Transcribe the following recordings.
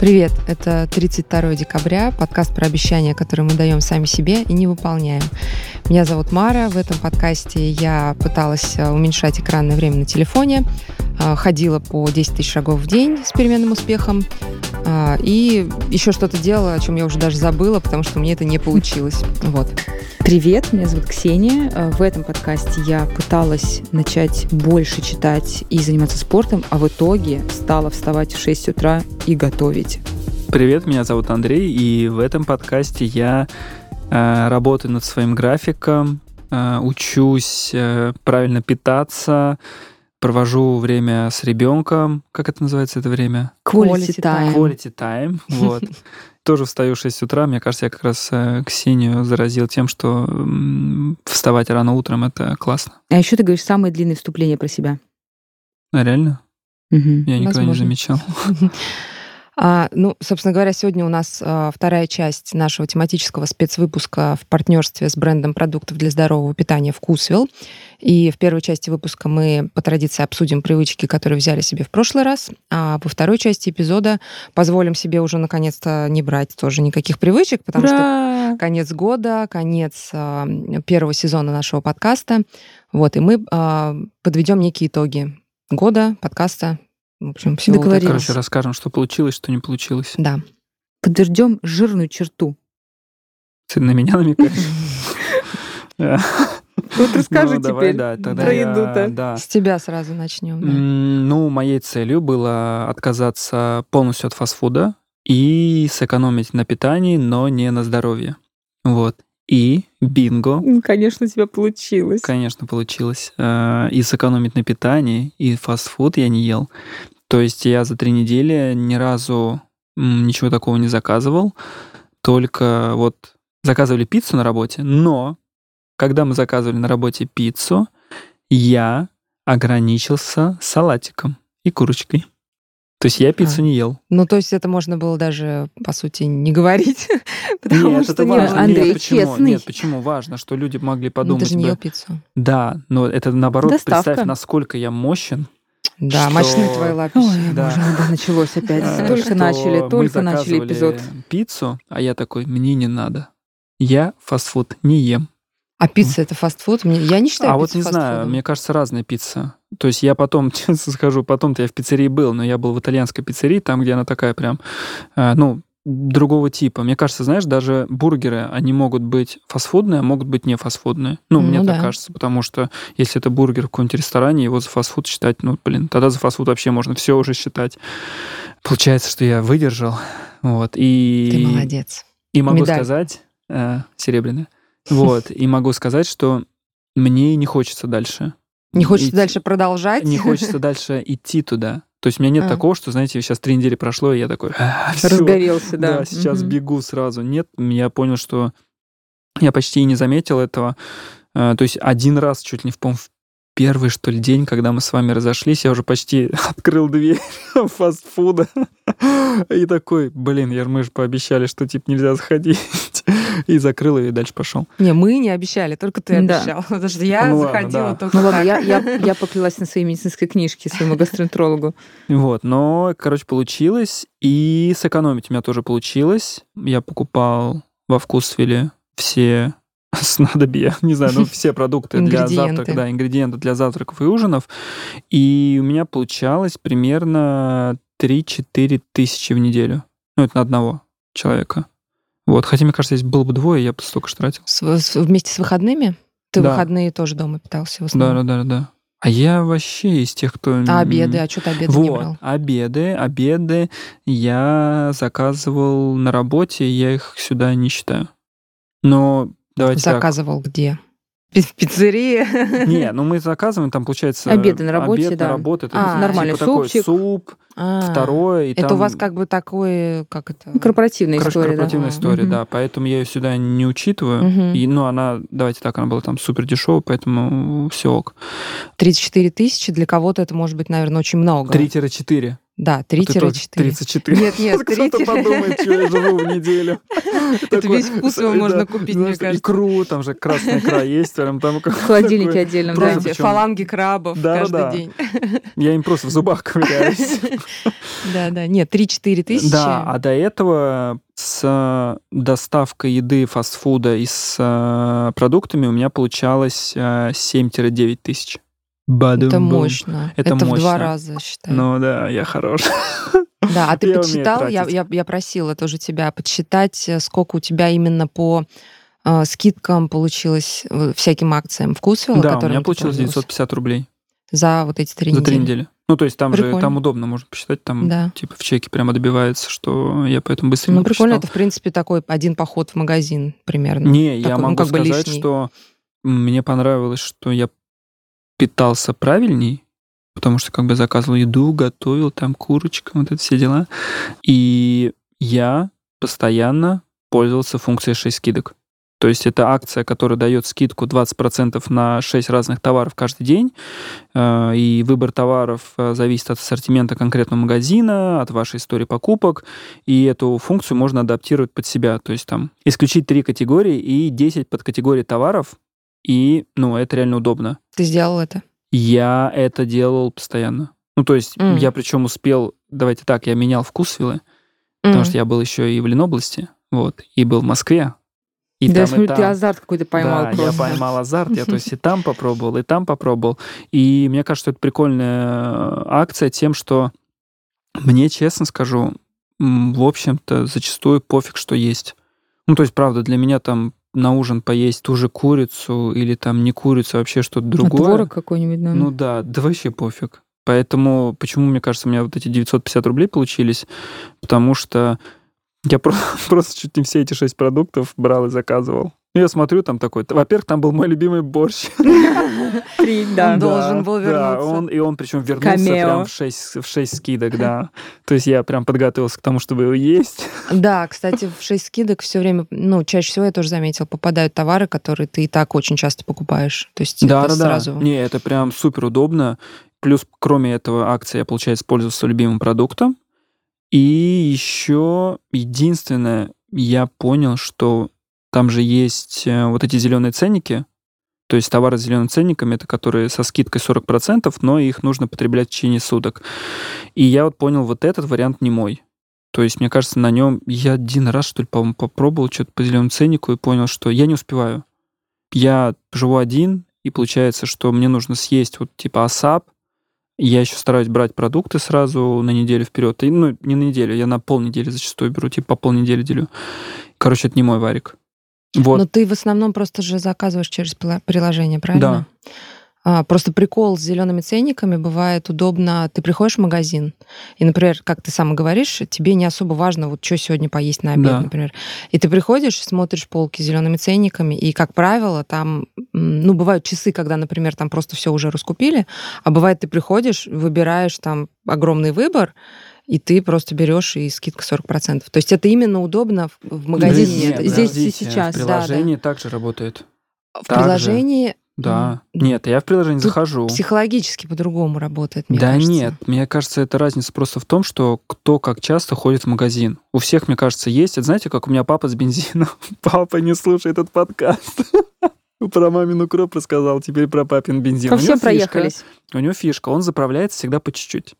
Привет, это 32 декабря, подкаст про обещания, которые мы даем сами себе и не выполняем. Меня зовут Мара, в этом подкасте я пыталась э, уменьшать экранное время на телефоне, ходила по 10 тысяч шагов в день с переменным успехом, э, и еще что-то делала, о чем я уже даже забыла, потому что мне это не получилось. Вот. Привет, меня зовут Ксения. Э, в этом подкасте я пыталась начать больше читать и заниматься спортом, а в итоге стала вставать в 6 утра и готовить. Привет, меня зовут Андрей, и в этом подкасте я э, работаю над своим графиком, э, учусь э, правильно питаться, провожу время с ребенком. Как это называется это время? Quality time. Quality time. Вот. тоже встаю в 6 утра. Мне кажется, я как раз э, Ксению заразил тем, что вставать рано утром — это классно. А еще ты говоришь самое длинное вступление про себя. А реально? Угу. Я никогда Возможно. не замечал. А, ну, собственно говоря, сегодня у нас а, вторая часть нашего тематического спецвыпуска в партнерстве с брендом продуктов для здорового питания «Вкусвилл». И в первой части выпуска мы по традиции обсудим привычки, которые взяли себе в прошлый раз, а во второй части эпизода позволим себе уже наконец-то не брать тоже никаких привычек, потому Ура! что конец года, конец а, первого сезона нашего подкаста. Вот, и мы подведем некие итоги года, подкаста, в общем, все Договорились. Короче, расскажем, что получилось, что не получилось. Да. Подождем жирную черту. Ты на меня намекаешь? Вот расскажи ну, теперь да, про еду-то. Да. С тебя сразу начнем. Да. Ну, моей целью было отказаться полностью от фастфуда и сэкономить на питании, но не на здоровье. Вот. И бинго. Конечно, у тебя получилось. Конечно, получилось. Э, и сэкономить на питании, и фастфуд я не ел. То есть я за три недели ни разу ничего такого не заказывал. Только вот заказывали пиццу на работе, но когда мы заказывали на работе пиццу, я ограничился салатиком и курочкой. То есть я пиццу а. не ел. Ну, то есть это можно было даже, по сути, не говорить, потому нет, что это не важно. Андрей, нет, почему? честный. Нет, почему важно, что люди могли подумать... Ну, ты же не ел пиццу. Да, но это наоборот, Доставка. представь, насколько я мощен, да, что... мощны твои лапищи. Ой, да. боже, да, началось опять. Только начали, только начали эпизод. пиццу, а я такой, мне не надо. Я фастфуд не ем. А пицца это фастфуд? Я не считаю А вот не знаю, мне кажется, разная пицца. То есть я потом, честно скажу, потом-то я в пиццерии был, но я был в итальянской пиццерии, там, где она такая прям, э, ну, другого типа. Мне кажется, знаешь, даже бургеры, они могут быть фастфудные, а могут быть не фастфудные. Ну, ну мне да. так кажется, потому что если это бургер в каком-нибудь ресторане, его за фастфуд считать, ну, блин, тогда за фастфуд вообще можно все уже считать. Получается, что я выдержал. Вот, и... Ты молодец. И могу Медаль. сказать, э, серебряная, вот, и могу сказать, что мне не хочется дальше. Не хочется идти, дальше продолжать? Не хочется дальше идти туда. То есть у меня нет а. такого, что, знаете, сейчас три недели прошло, и я такой... «А, Разгорелся, да. Да, сейчас угу. бегу сразу. Нет, я понял, что я почти и не заметил этого. Э, то есть один раз чуть ли не в, в первый, что ли, день, когда мы с вами разошлись, я уже почти открыл дверь фастфуда. И такой, блин, я, мы же пообещали, что, типа, нельзя заходить. И закрыл ее и дальше пошел. Не, мы не обещали, только ты да. обещал. Потому что я ну, заходила ладно, да. только Ну ладно, я, я, я поклялась на своей медицинской книжке своему гастроэнтерологу. Вот, но, короче, получилось. И сэкономить у меня тоже получилось. Я покупал во вкусвиле все снадобья, не знаю, ну все продукты для завтрака, да, ингредиенты для завтраков и ужинов. И у меня получалось примерно 3-4 тысячи в неделю. Ну, это на одного человека. Вот, хотя, мне кажется, если было бы двое, я бы столько же тратил. С, с, вместе с выходными? Ты да. выходные тоже дома питался в основном? Да, да, да, да. А я вообще из тех, кто... А обеды? А что ты обеды вот, не брал? обеды, обеды я заказывал на работе, я их сюда не считаю. Но давайте Заказывал так. где? В пиццерии? Не, ну мы заказываем, там получается... Обеды на работе, обед да. на работе. Это а, нормальный типа супчик. Такой суп, а, второе. И это там... у вас как бы такой, как это? Корпоративная история, корпоративная да? история, угу. да. Поэтому я ее сюда не учитываю. Угу. И, ну, она, давайте так, она была там супер дешевая, поэтому все ок. 34 тысячи для кого-то это может быть, наверное, очень много. 3-4. Да, 3-4. 34. Нет, нет, 3 Кто-то подумает, что я живу в неделю. Это весь вкус его можно купить, мне кажется. Икру, там же красная икра есть. Там В холодильнике отдельно, да. Фаланги крабов каждый день. Я им просто в зубах ковыряюсь. Да, да. Нет, 3-4 тысячи. Да, а до этого с доставкой еды фастфуда и с э, продуктами у меня получалось 7-9 тысяч. Бадум Это мощно. Это, Это мощно. в два раза, считай. Ну да, я хорош. Да, а ты я подсчитал, я, я, я просила тоже тебя подсчитать, э, сколько у тебя именно по э, скидкам получилось э, всяким акциям вкусвилла, Да, у меня получилось 950 рублей. За вот эти три недели? За три недели. Ну, то есть там прикольно. же, там удобно, можно посчитать, там да. типа в чеке прямо добивается, что я поэтому быстренько Ну, прикольно, посчитал. это, в принципе, такой один поход в магазин примерно. Не, такой, я могу ну, как сказать, бы лишний. что мне понравилось, что я питался правильней, потому что как бы заказывал еду, готовил там курочка, вот это все дела. И я постоянно пользовался функцией 6 скидок. То есть это акция, которая дает скидку 20% на 6 разных товаров каждый день. Э, и выбор товаров э, зависит от ассортимента конкретного магазина, от вашей истории покупок. И эту функцию можно адаптировать под себя. То есть там исключить три категории и 10 подкатегорий товаров. И, ну, это реально удобно. Ты сделал это? Я это делал постоянно. Ну, то есть mm. я причем успел, давайте так, я менял вкус вилы, mm. потому что я был еще и в Ленобласти, вот, и был в Москве. И да, там, смотрю, и там. ты азарт какой-то поймал да, просто. я поймал азарт, я то есть и там попробовал, и там попробовал. И мне кажется, что это прикольная э, акция тем, что мне, честно скажу, в общем-то, зачастую пофиг, что есть. Ну, то есть, правда, для меня там на ужин поесть ту же курицу или там не курицу, а вообще что-то другое. А творог какой-нибудь, да? Ну да, да вообще пофиг. Поэтому, почему, мне кажется, у меня вот эти 950 рублей получились? Потому что я просто чуть не все эти шесть продуктов брал и заказывал. Я смотрю, там такой... Во-первых, там был мой любимый борщ. Да. Он должен был вернуться. Да, он, и он причем вернулся прям в 6, в 6 скидок, да. То есть я прям подготовился к тому, чтобы его есть. Да, кстати, в 6 скидок все время, ну, чаще всего я тоже заметил, попадают товары, которые ты и так очень часто покупаешь. То есть да, да, сразу... да. Не, это прям супер удобно. Плюс, кроме этого акции, я, получается, пользовался любимым продуктом. И еще единственное, я понял, что там же есть э, вот эти зеленые ценники, то есть товары с зеленым ценником, это которые со скидкой 40%, но их нужно потреблять в течение суток. И я вот понял, вот этот вариант не мой. То есть, мне кажется, на нем я один раз, что ли, по-моему, попробовал что-то по зеленому ценнику и понял, что я не успеваю. Я живу один, и получается, что мне нужно съесть вот типа асап, я еще стараюсь брать продукты сразу на неделю вперед. И, ну, не на неделю, я на полнедели зачастую беру, типа по полнедели делю. Короче, это не мой варик. Вот. Но ты в основном просто же заказываешь через приложение, правильно? Да. А, просто прикол с зелеными ценниками бывает удобно. Ты приходишь в магазин, и, например, как ты сам говоришь, тебе не особо важно, вот что сегодня поесть на обед, да. например. И ты приходишь, смотришь полки с зелеными ценниками, и, как правило, там, ну, бывают часы, когда, например, там просто все уже раскупили, а бывает, ты приходишь, выбираешь там огромный выбор, и ты просто берешь и скидка 40%. То есть это именно удобно в магазине. Нет, здесь и сейчас. В приложении да, да. также работает. В так приложении да. Нет, я в приложение Тут захожу. Психологически по-другому работает, мне да кажется. нет, мне кажется, это разница просто в том, что кто как часто ходит в магазин. У всех, мне кажется, есть. Это знаете, как у меня папа с бензином. Папа не слушает этот подкаст. Про мамину укроп рассказал, теперь про папин бензин. По всем проехались. У него фишка, он заправляется всегда по чуть-чуть.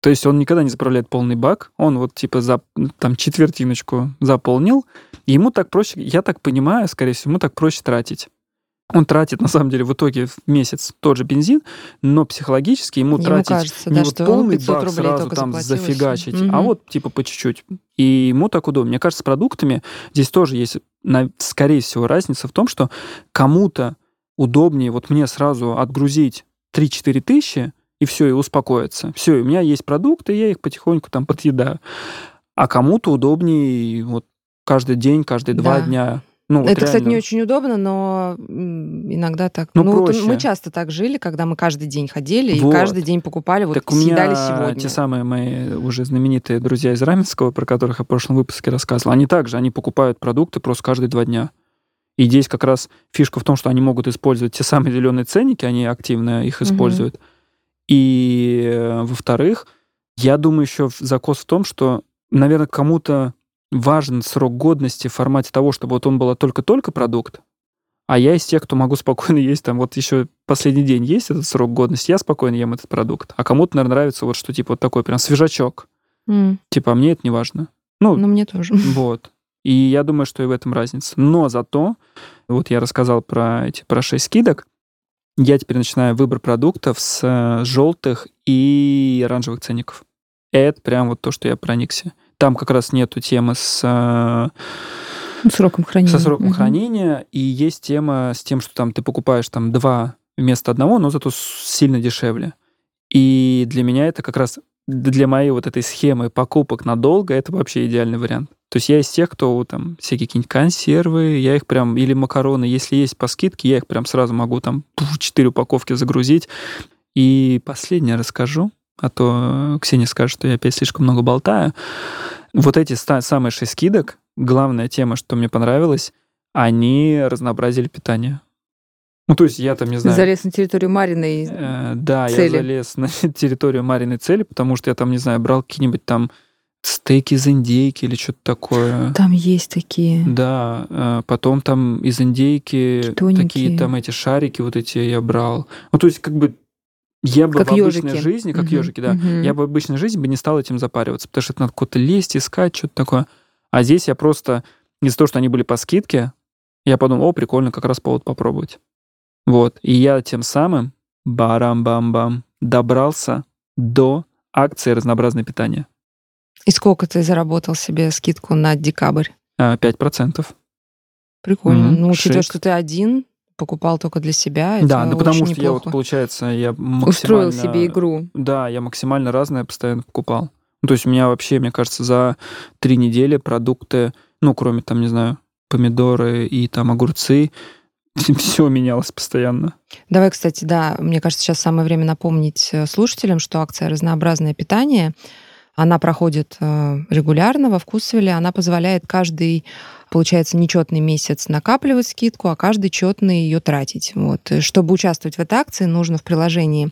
То есть он никогда не заправляет полный бак, он вот типа за, там четвертиночку заполнил, и ему так проще, я так понимаю, скорее всего, ему так проще тратить. Он тратит, на самом деле, в итоге в месяц тот же бензин, но психологически ему, ему тратить кажется, не да, вот полный бак сразу там зафигачить, угу. а вот типа по чуть-чуть. И ему так удобно. Мне кажется, с продуктами здесь тоже есть, скорее всего, разница в том, что кому-то удобнее вот мне сразу отгрузить 3-4 тысячи, и все, и успокоиться. Все, у меня есть продукты, я их потихоньку там подъедаю. А кому-то удобнее вот каждый день, каждые да. два дня ну, вот это, реально. кстати, не очень удобно, но иногда так. Ну, ну проще. мы часто так жили, когда мы каждый день ходили вот. и каждый день покупали, вот так съедали сегодня. Те самые мои уже знаменитые друзья из Раменского, про которых я в прошлом выпуске рассказывал, они также, они покупают продукты просто каждые два дня. И здесь как раз фишка в том, что они могут использовать те самые зеленые ценники, они активно их используют. Угу. И, во-вторых, я думаю, еще закос в том, что, наверное, кому-то важен срок годности в формате того, чтобы вот он был только-только продукт, А я из тех, кто могу спокойно есть, там вот еще последний день есть этот срок годности, я спокойно ем этот продукт. А кому-то, наверное, нравится вот что типа вот такой прям свежачок. М, Типа, а мне это не важно. Ну, Ну, мне тоже. вот. И я думаю, что и в этом разница. Но зато, вот я рассказал про эти про 6 скидок, я теперь начинаю выбор продуктов с э, желтых и оранжевых ценников. Это прям вот то, что я проникся. Там как раз нету темы с, э, Сроком хранения. со сроком Мгм. хранения, и есть тема с тем, что там ты покупаешь там два вместо одного, но зато сильно дешевле. И для меня это как раз для моей вот этой схемы покупок надолго это вообще идеальный вариант. То есть я из тех, кто там всякие какие-нибудь консервы, я их прям, или макароны, если есть по скидке, я их прям сразу могу там пуф, 4 упаковки загрузить. И последнее расскажу, а то Ксения скажет, что я опять слишком много болтаю. Вот эти самые 6 скидок, главная тема, что мне понравилось, они разнообразили питание. Ну, то есть я там, не знаю... Залез на территорию Марины. и- Э, да, цели. я залез на территорию Мариной цели, потому что я там, не знаю, брал какие-нибудь там стейки из индейки или что-то такое. Там есть такие. Да, э, потом там из индейки Тоненькие. такие там эти шарики вот эти я брал. Ну, то есть как бы я бы Как в обычной ёжики. жизни, как Мгм, ежики, да, мгм. я бы в обычной жизни бы не стал этим запариваться, потому что это надо куда-то лезть, искать, что-то такое. А здесь я просто из-за того, что они были по скидке, я подумал, о, прикольно, как раз повод попробовать. Вот. И я тем самым, барам-бам-бам, добрался до акции «Разнообразное питание». И сколько ты заработал себе скидку на декабрь? А, 5%. Прикольно. Мгм, Ну, учитывая, шик. что ты один, покупал только для себя, это Да, да потому что я вот, неплохо. получается, я максимально... Устроил себе игру. Да, я максимально разное постоянно покупал. Ну, то есть у меня вообще, мне кажется, за три недели продукты, ну, кроме там, не знаю, помидоры и там огурцы, все менялось постоянно. Давай, кстати, да, мне кажется, сейчас самое время напомнить э, слушателям, что акция «Разнообразное питание», она проходит э, регулярно во Вкусвилле, она позволяет каждый, получается, нечетный месяц накапливать скидку, а каждый четный ее тратить. Вот. Чтобы участвовать в этой акции, нужно в приложении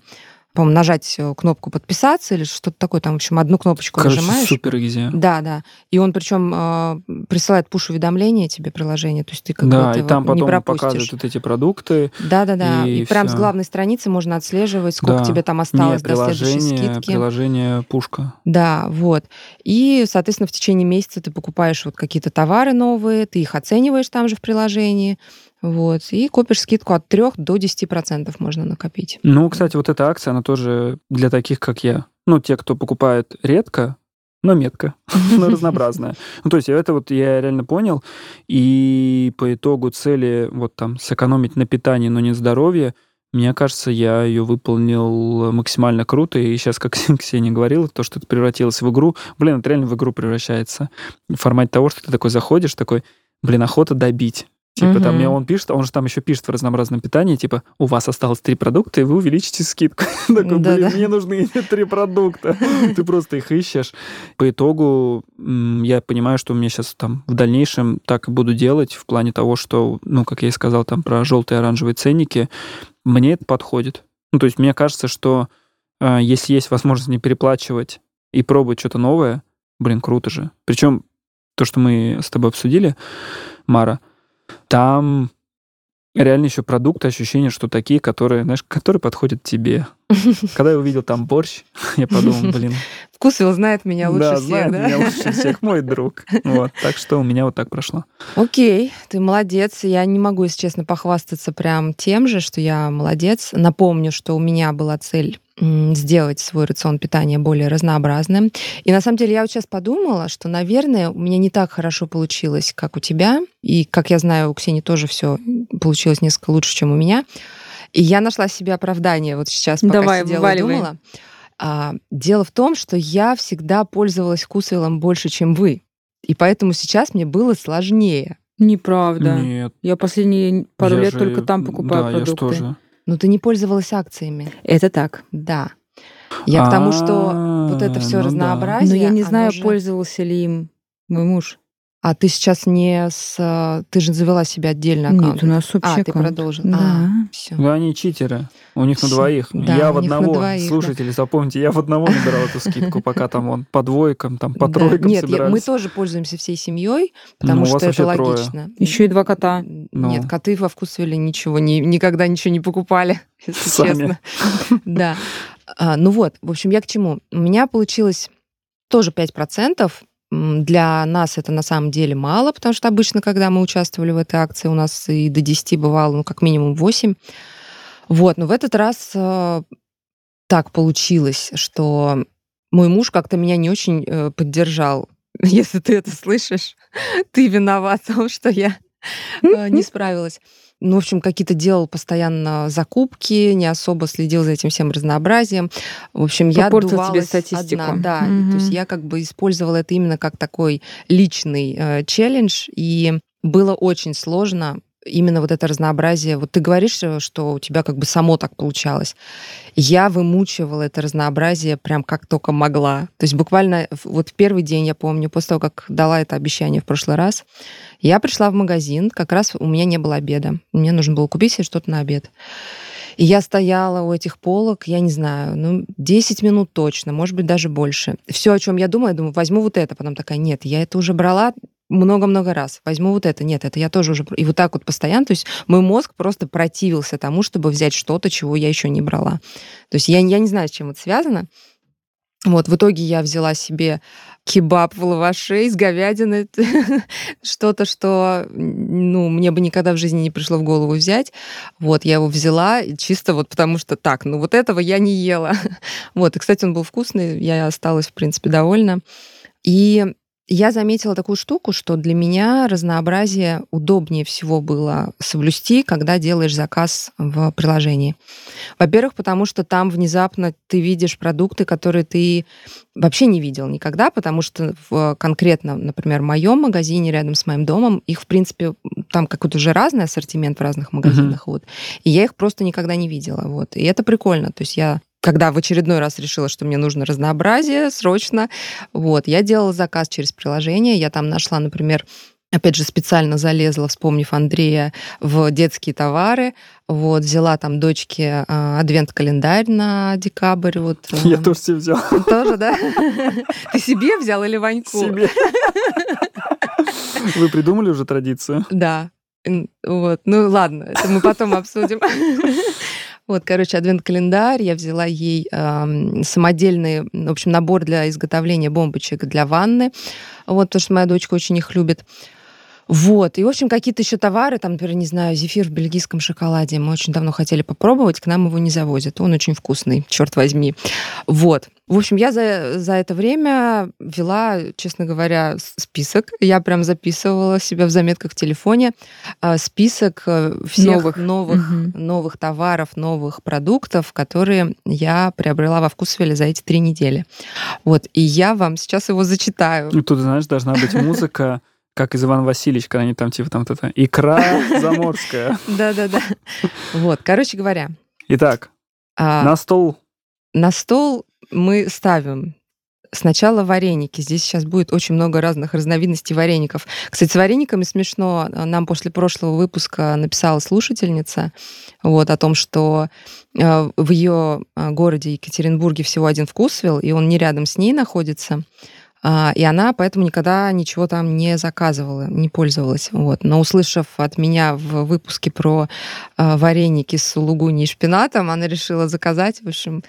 по-моему, нажать э, кнопку подписаться или что-то такое, там, в общем, одну кнопочку Короче, нажимаешь. супер изи. Да, да. И он причем э, присылает пуш-уведомления тебе приложение, то есть ты как Да, бы и там вот не потом пропустишь. показывают вот эти продукты. Да, да, да. и И, прям с главной страницы можно отслеживать, сколько Да. тебе там осталось до следующей скидки. приложение пушка. Да, вот. И, соответственно, в течение месяца ты покупаешь вот какие-то товары новые, ты их оцениваешь там же в приложении, вот, и копишь скидку от 3 до 10% можно накопить. Ну, кстати, вот эта акция, она тоже для таких, как я. Ну, те, кто покупает редко, но метко, но разнообразная. Ну, то есть это вот я реально понял, и по итогу цели вот там сэкономить на питании, но не здоровье, мне кажется, я ее выполнил максимально круто, и сейчас, как Ксения говорила, то, что это превратилось в игру, блин, это реально в игру превращается. В формате того, что ты такой заходишь, такой, блин, охота добить. Типа там Мгм. мне он пишет, он же там еще пишет в разнообразном питании, типа, у вас осталось три продукта, и вы увеличите скидку. Такой, блин, Да-да. мне нужны три продукта. Ты просто их ищешь. По итогу я понимаю, что мне сейчас там в дальнейшем так и буду делать в плане того, что, ну, как я и сказал, там про желтые и оранжевые ценники, мне это подходит. Ну, то есть мне кажется, что э, если есть возможность не переплачивать и пробовать что-то новое, блин, круто же. Причем то, что мы с тобой обсудили, Мара, там реально еще продукты, ощущения, что такие, которые, знаешь, которые подходят тебе. Когда я увидел там борщ, я подумал, блин, Вкусвилл знает меня лучше да, всех, знает да? меня лучше всех, мой друг. Вот, так что у меня вот так прошло. Окей, ты молодец. Я не могу, если честно, похвастаться прям тем же, что я молодец. Напомню, что у меня была цель сделать свой рацион питания более разнообразным. И на самом деле я вот сейчас подумала, что, наверное, у меня не так хорошо получилось, как у тебя. И, как я знаю, у Ксении тоже все получилось несколько лучше, чем у меня. И я нашла себе оправдание вот сейчас, пока Давай, сидела и вваливай. думала. А, дело в том, что я всегда пользовалась вкусвиллом больше, чем вы. И поэтому сейчас мне было сложнее. Неправда. Нет. Я последние пару я лет же- только там покупаю да, продукты. я же. Но ты не пользовалась акциями. Это так. Да. Я к тому, что А, вот это все ну разнообразие. Но я не знаю, пользовался ли им мой муж. А ты сейчас не с... Ты же завела себе отдельно аккаунт. Нет, у нас общий А, ты аккаунт. продолжила. Да. А, все. Да они читеры. У них на двоих. Да, я у в них на одного. двоих, да. Слушатели, запомните, я в одного набирал эту скидку, пока там он по двойкам, там по Да. тройкам Нет, мы тоже пользуемся всей семьей, потому Ну, у вас что это трое. логично. Еще и два кота. Ну. Нет, коты во вкусвилле ничего не, никогда ничего не покупали, если Сами. честно. Да. А, ну вот, в общем, я к чему? У меня получилось тоже 5%. Для нас это на самом деле мало, потому что обычно, когда мы участвовали в этой акции, у нас и до 10 бывало, ну, как минимум 8. Вот, но в этот раз э, так получилось, что мой муж как-то меня не очень э, поддержал. Если ты это слышишь, ты виноват в том, что я э, не справилась. Ну, в общем, какие-то делал постоянно закупки, не особо следил за этим всем разнообразием. В общем, я Попортил тебе статистику. одна, да. И Мгм. То есть я как бы использовала это именно как такой личный э, челлендж, и было очень сложно именно вот это разнообразие. Вот ты говоришь, э, что у тебя как бы само так получалось. Я вымучивала это разнообразие прям как только могла. То есть буквально вот первый день, я помню, после того, как дала это обещание в прошлый раз, я пришла в магазин, как раз у меня не было обеда. Мне нужно было купить себе что-то на обед. И я стояла у этих полок, я не знаю, ну, 10 минут точно, может быть, даже больше. Все, о чем я думаю, я думаю, возьму вот это. Потом такая, нет, я это уже брала много-много раз. Возьму вот это. Нет, это я тоже уже... И вот так вот постоянно. То есть мой мозг просто противился тому, чтобы взять что-то, чего я еще не брала. То есть я, я не знаю, с чем это связано. Вот, в итоге я взяла себе кебаб в лаваше из говядины, что-то, что, ну, мне бы никогда в жизни не пришло в голову взять. Вот, я его взяла чисто вот потому что так, ну, вот этого я не ела. Вот, и, кстати, он был вкусный, я осталась, в принципе, довольна. И я заметила такую штуку, что для меня разнообразие удобнее всего было соблюсти, когда делаешь заказ в приложении. Во-первых, потому что там внезапно ты видишь продукты, которые ты вообще не видел никогда, потому что в конкретно, например, в моем магазине рядом с моим домом, их, в принципе, там какой-то уже разный ассортимент в разных магазинах, вот. И я их просто никогда не видела, вот. И это прикольно. То есть я когда в очередной раз решила, что мне нужно разнообразие срочно, вот, я делала заказ через приложение, я там нашла, например, опять же, специально залезла, вспомнив Андрея, в детские товары, вот, взяла там дочке а, адвент-календарь на декабрь, вот. Я а, тоже себе взял. Тоже, да? Ты себе взял или Ваньку? Себе. Вы придумали уже традицию? Да. Вот. Ну ладно, это мы потом обсудим. Вот, короче, адвент-календарь. Я взяла ей эм, самодельный, в общем, набор для изготовления бомбочек для ванны. Вот, потому что моя дочка очень их любит. Вот. И, в общем, какие-то еще товары, там, например, не знаю, зефир в бельгийском шоколаде. Мы очень давно хотели попробовать, к нам его не завозят. Он очень вкусный, черт возьми. Вот. В общем, я за, за это время вела, честно говоря, список. Я прям записывала себя в заметках в телефоне. а, Список э, всех Новых. новых, Мгм. новых товаров, новых продуктов, которые я приобрела во Вкусвилле за эти три недели. Вот. И я вам сейчас его зачитаю. И тут, знаешь, должна быть музыка, как из Ивана Васильевич, когда они там типа там это икра заморская. Да-да-да. Вот, короче говоря, Итак, а, на стол на стол мы ставим сначала вареники. Здесь сейчас будет очень много разных разновидностей вареников. Кстати, с варениками смешно. Нам после прошлого выпуска написала слушательница вот, о том, что э, в ее э, городе Екатеринбурге всего один вкусвилл, и он не рядом с ней находится. А, И она поэтому никогда ничего там не заказывала, не пользовалась. Вот. Но услышав от меня в выпуске про а, вареники с сулугуни и шпинатом, она решила заказать. В общем,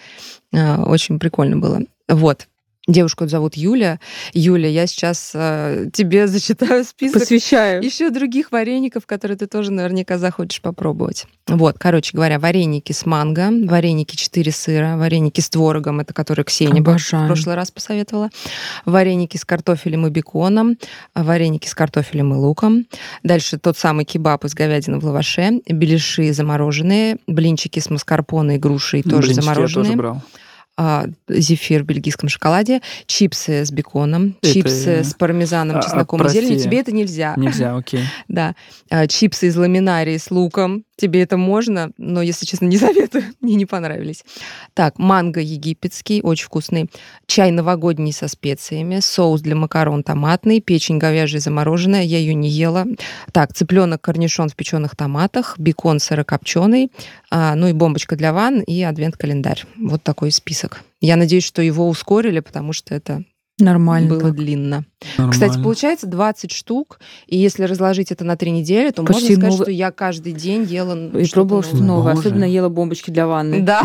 а, очень прикольно было. Вот. Девушку зовут Юля. Юля, я сейчас а, тебе зачитаю список Посвящаю. еще других вареников, которые ты тоже наверняка захочешь попробовать. Вот, короче говоря, вареники с манго, вареники 4 сыра, вареники с творогом, это которые Ксения в Обожаю. прошлый раз посоветовала, вареники с картофелем и беконом, вареники с картофелем и луком. Дальше тот самый кебаб из говядины в лаваше, беляши замороженные, блинчики с маскарпоне и грушей тоже блинчики я замороженные. тоже брал. А, зефир в бельгийском шоколаде, чипсы с беконом, Это- чипсы с пармезаном, А, чесноком и прости. зеленью. Тебе это нельзя. Нельзя, окей. Да. А, Чипсы из ламинарии с луком. Тебе это можно, но, если честно, не советую. Мне не понравились. Так, манго египетский, очень вкусный. Чай новогодний со специями. Соус для макарон томатный. Печень говяжья замороженная. Я ее не ела. Так, цыпленок корнишон в печеных томатах. Бекон сырокопченый. А, ну и бомбочка для ванн и адвент-календарь. Вот такой список. Я надеюсь, что его ускорили, потому что это Нормально. было так. длинно. Нормально. Кстати, получается 20 штук, и если разложить это на три недели, то Почти можно сказать, новый- что я каждый день ела И пробовала что новое. новое. Боже. Особенно ела бомбочки для ванны. Да.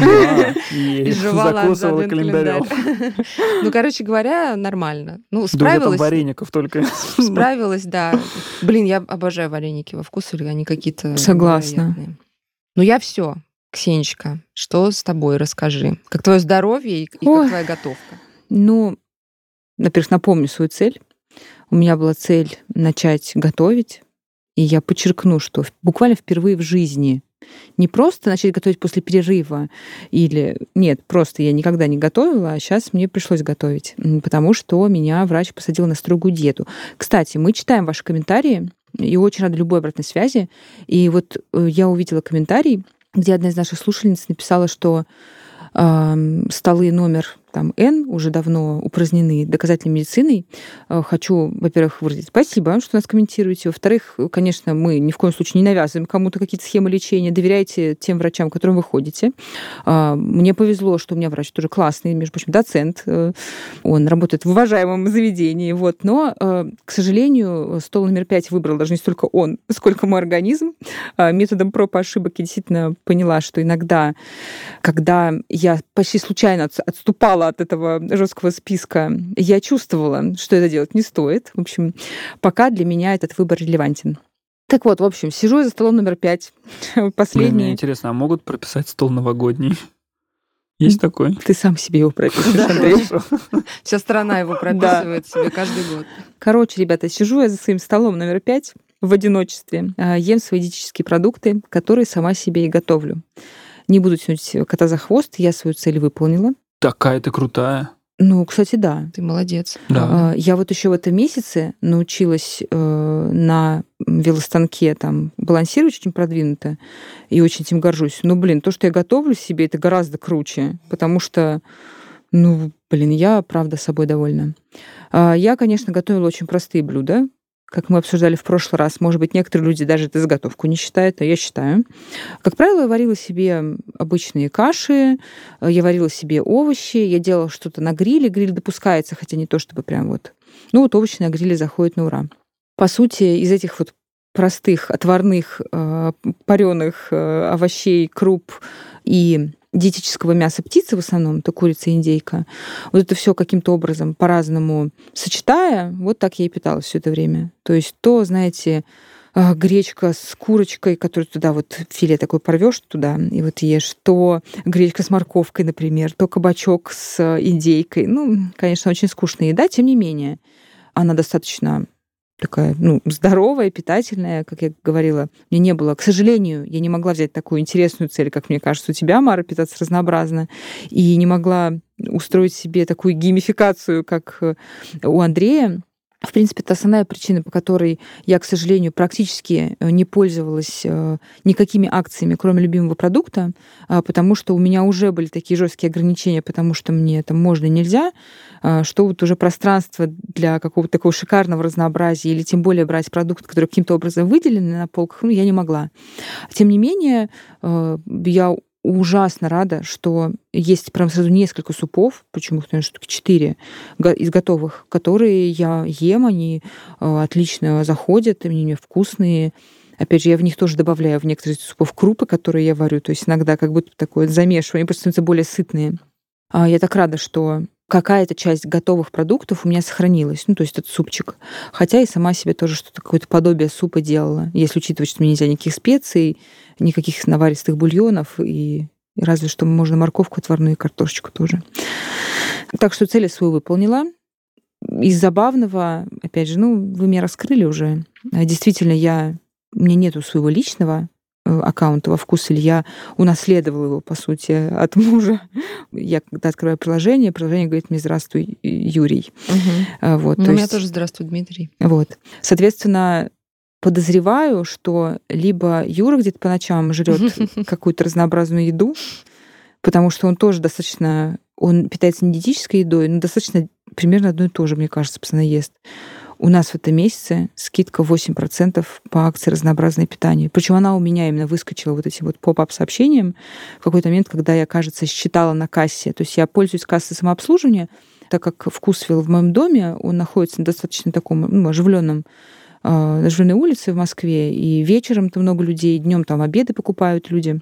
И жевала закусывала адвент-календарь. календарем. Ну, короче говоря, нормально. Ну, справилась. вареников только. Справилась, да. Блин, я обожаю вареники во вкусвиле, они какие-то Согласна. Ну, я все. Ксенечка, что с тобой? Расскажи. Как твое здоровье и, и как Ой. твоя готовка? Ну, во-первых, напомню свою цель. У меня была цель начать готовить, и я подчеркну, что буквально впервые в жизни не просто начать готовить после перерыва или нет, просто я никогда не готовила, а сейчас мне пришлось готовить, потому что меня врач посадил на строгую диету. Кстати, мы читаем ваши комментарии и очень рада любой обратной связи. И вот э, я увидела комментарий, где одна из наших слушательниц написала, что ам, столы номер там N уже давно упразднены доказательной медициной. Э, Хочу, во-первых, выразить спасибо, что нас комментируете. Во-вторых, конечно, мы ни в коем случае не навязываем кому-то какие-то схемы лечения. Доверяйте тем врачам, к которым вы ходите. А, Мне повезло, что у меня врач тоже классный, между прочим, доцент. Э, Он работает в уважаемом заведении. Вот. Но, э, к сожалению, стол номер пять выбрал даже не столько он, сколько мой организм. А, Методом проб и ошибок я действительно поняла, что иногда когда я почти случайно отс- отступала от этого жесткого списка, я чувствовала, что это делать не стоит. В общем, пока для меня этот выбор релевантен. Так вот, в общем, сижу я за столом номер пять. Блин, мне Последний. интересно, а могут прописать стол новогодний? Есть такой? Ты сам себе его пропишешь, Андрей. Вся страна его прописывает себе каждый год. Короче, ребята, сижу я за своим столом номер пять в одиночестве, а, ем свои диетические продукты, которые сама себе и готовлю. Не буду тянуть кота за хвост, я свою цель выполнила. Такая ты крутая. Ну, кстати, да. Ты молодец. Да. А, Я вот еще в этом месяце научилась э, на велостанке там балансировать очень продвинуто и очень этим горжусь. Но, блин, то, что я готовлю себе, это гораздо круче, потому что, ну, блин, я правда собой довольна. А, Я, конечно, готовила очень простые блюда, как мы обсуждали в прошлый раз. Может быть, некоторые люди даже это заготовку не считают, а я считаю. Как правило, я варила себе обычные каши, э, я варила себе овощи, я делала что-то на гриле. Гриль допускается, хотя не то чтобы прям вот. Ну вот овощи на гриле заходят на ура. По сути, из этих вот простых отварных пареных овощей, круп и диетического мяса птицы в основном, это курица и индейка, вот это все каким-то образом по-разному сочетая, вот так я и питалась все это время. То есть то, знаете, а, гречка с курочкой, которую туда вот филе такой порвешь туда и вот ешь, то гречка с морковкой, например, то кабачок с индейкой. Ну, конечно, очень скучная еда, тем не менее, она достаточно такая, ну, здоровая, питательная, как я говорила. Мне не было, к сожалению, я не могла взять такую интересную цель, как мне кажется, у тебя, Мара, питаться разнообразно, и не могла устроить себе такую геймификацию, как э, у Андрея. В принципе, это основная причина, по которой я, к сожалению, практически э, не пользовалась э, никакими акциями, кроме любимого продукта, а, потому что у меня уже были такие жесткие ограничения, потому что мне это можно и нельзя, а, что вот уже пространство для какого-то такого шикарного разнообразия или тем более брать продукты, которые каким-то образом выделены на полках, ну, я не могла. Тем не менее, э, я ужасно рада, что есть прям сразу несколько супов, почему их, наверное, штуки четыре из готовых, которые я ем, они э, отлично заходят, они мне вкусные. Опять же, я в них тоже добавляю в некоторые из супов крупы, которые я варю, то есть иногда как будто такое замешиваю, они просто становятся более сытные. А Я так рада, что какая-то часть готовых продуктов у меня сохранилась, ну, то есть этот супчик. Хотя и сама себе тоже что-то, какое-то подобие супа делала, если учитывать, что мне нельзя никаких специй, никаких наваристых бульонов, и, разве что можно морковку отварную и картошечку тоже. Так что цель свою выполнила. Из забавного, опять же, ну, вы меня раскрыли уже. Действительно, я, у меня нету своего личного, э, аккаунта во вкус или я унаследовала его, по сути, от мужа. Я когда открываю приложение, приложение говорит мне «Здравствуй, Юрий». Угу. Вот, ну, у меня есть... тоже «Здравствуй, Дмитрий». Вот. Соответственно, подозреваю, что либо Юра где-то по ночам жрет какую-то разнообразную еду, потому что он тоже достаточно... Он питается не диетической едой, но достаточно примерно одно и то же, мне кажется, постоянно ест. У нас в этом месяце скидка 8% по акции «Разнообразное питание». Причем она у меня именно выскочила вот этим вот поп-ап сообщением в какой-то момент, когда я, кажется, считала на кассе. То есть я пользуюсь кассой самообслуживания, так как вкусвилл в моем доме, он находится на достаточно таком ну, оживленном оживленной улице в Москве, и вечером там много людей, днем там обеды покупают люди.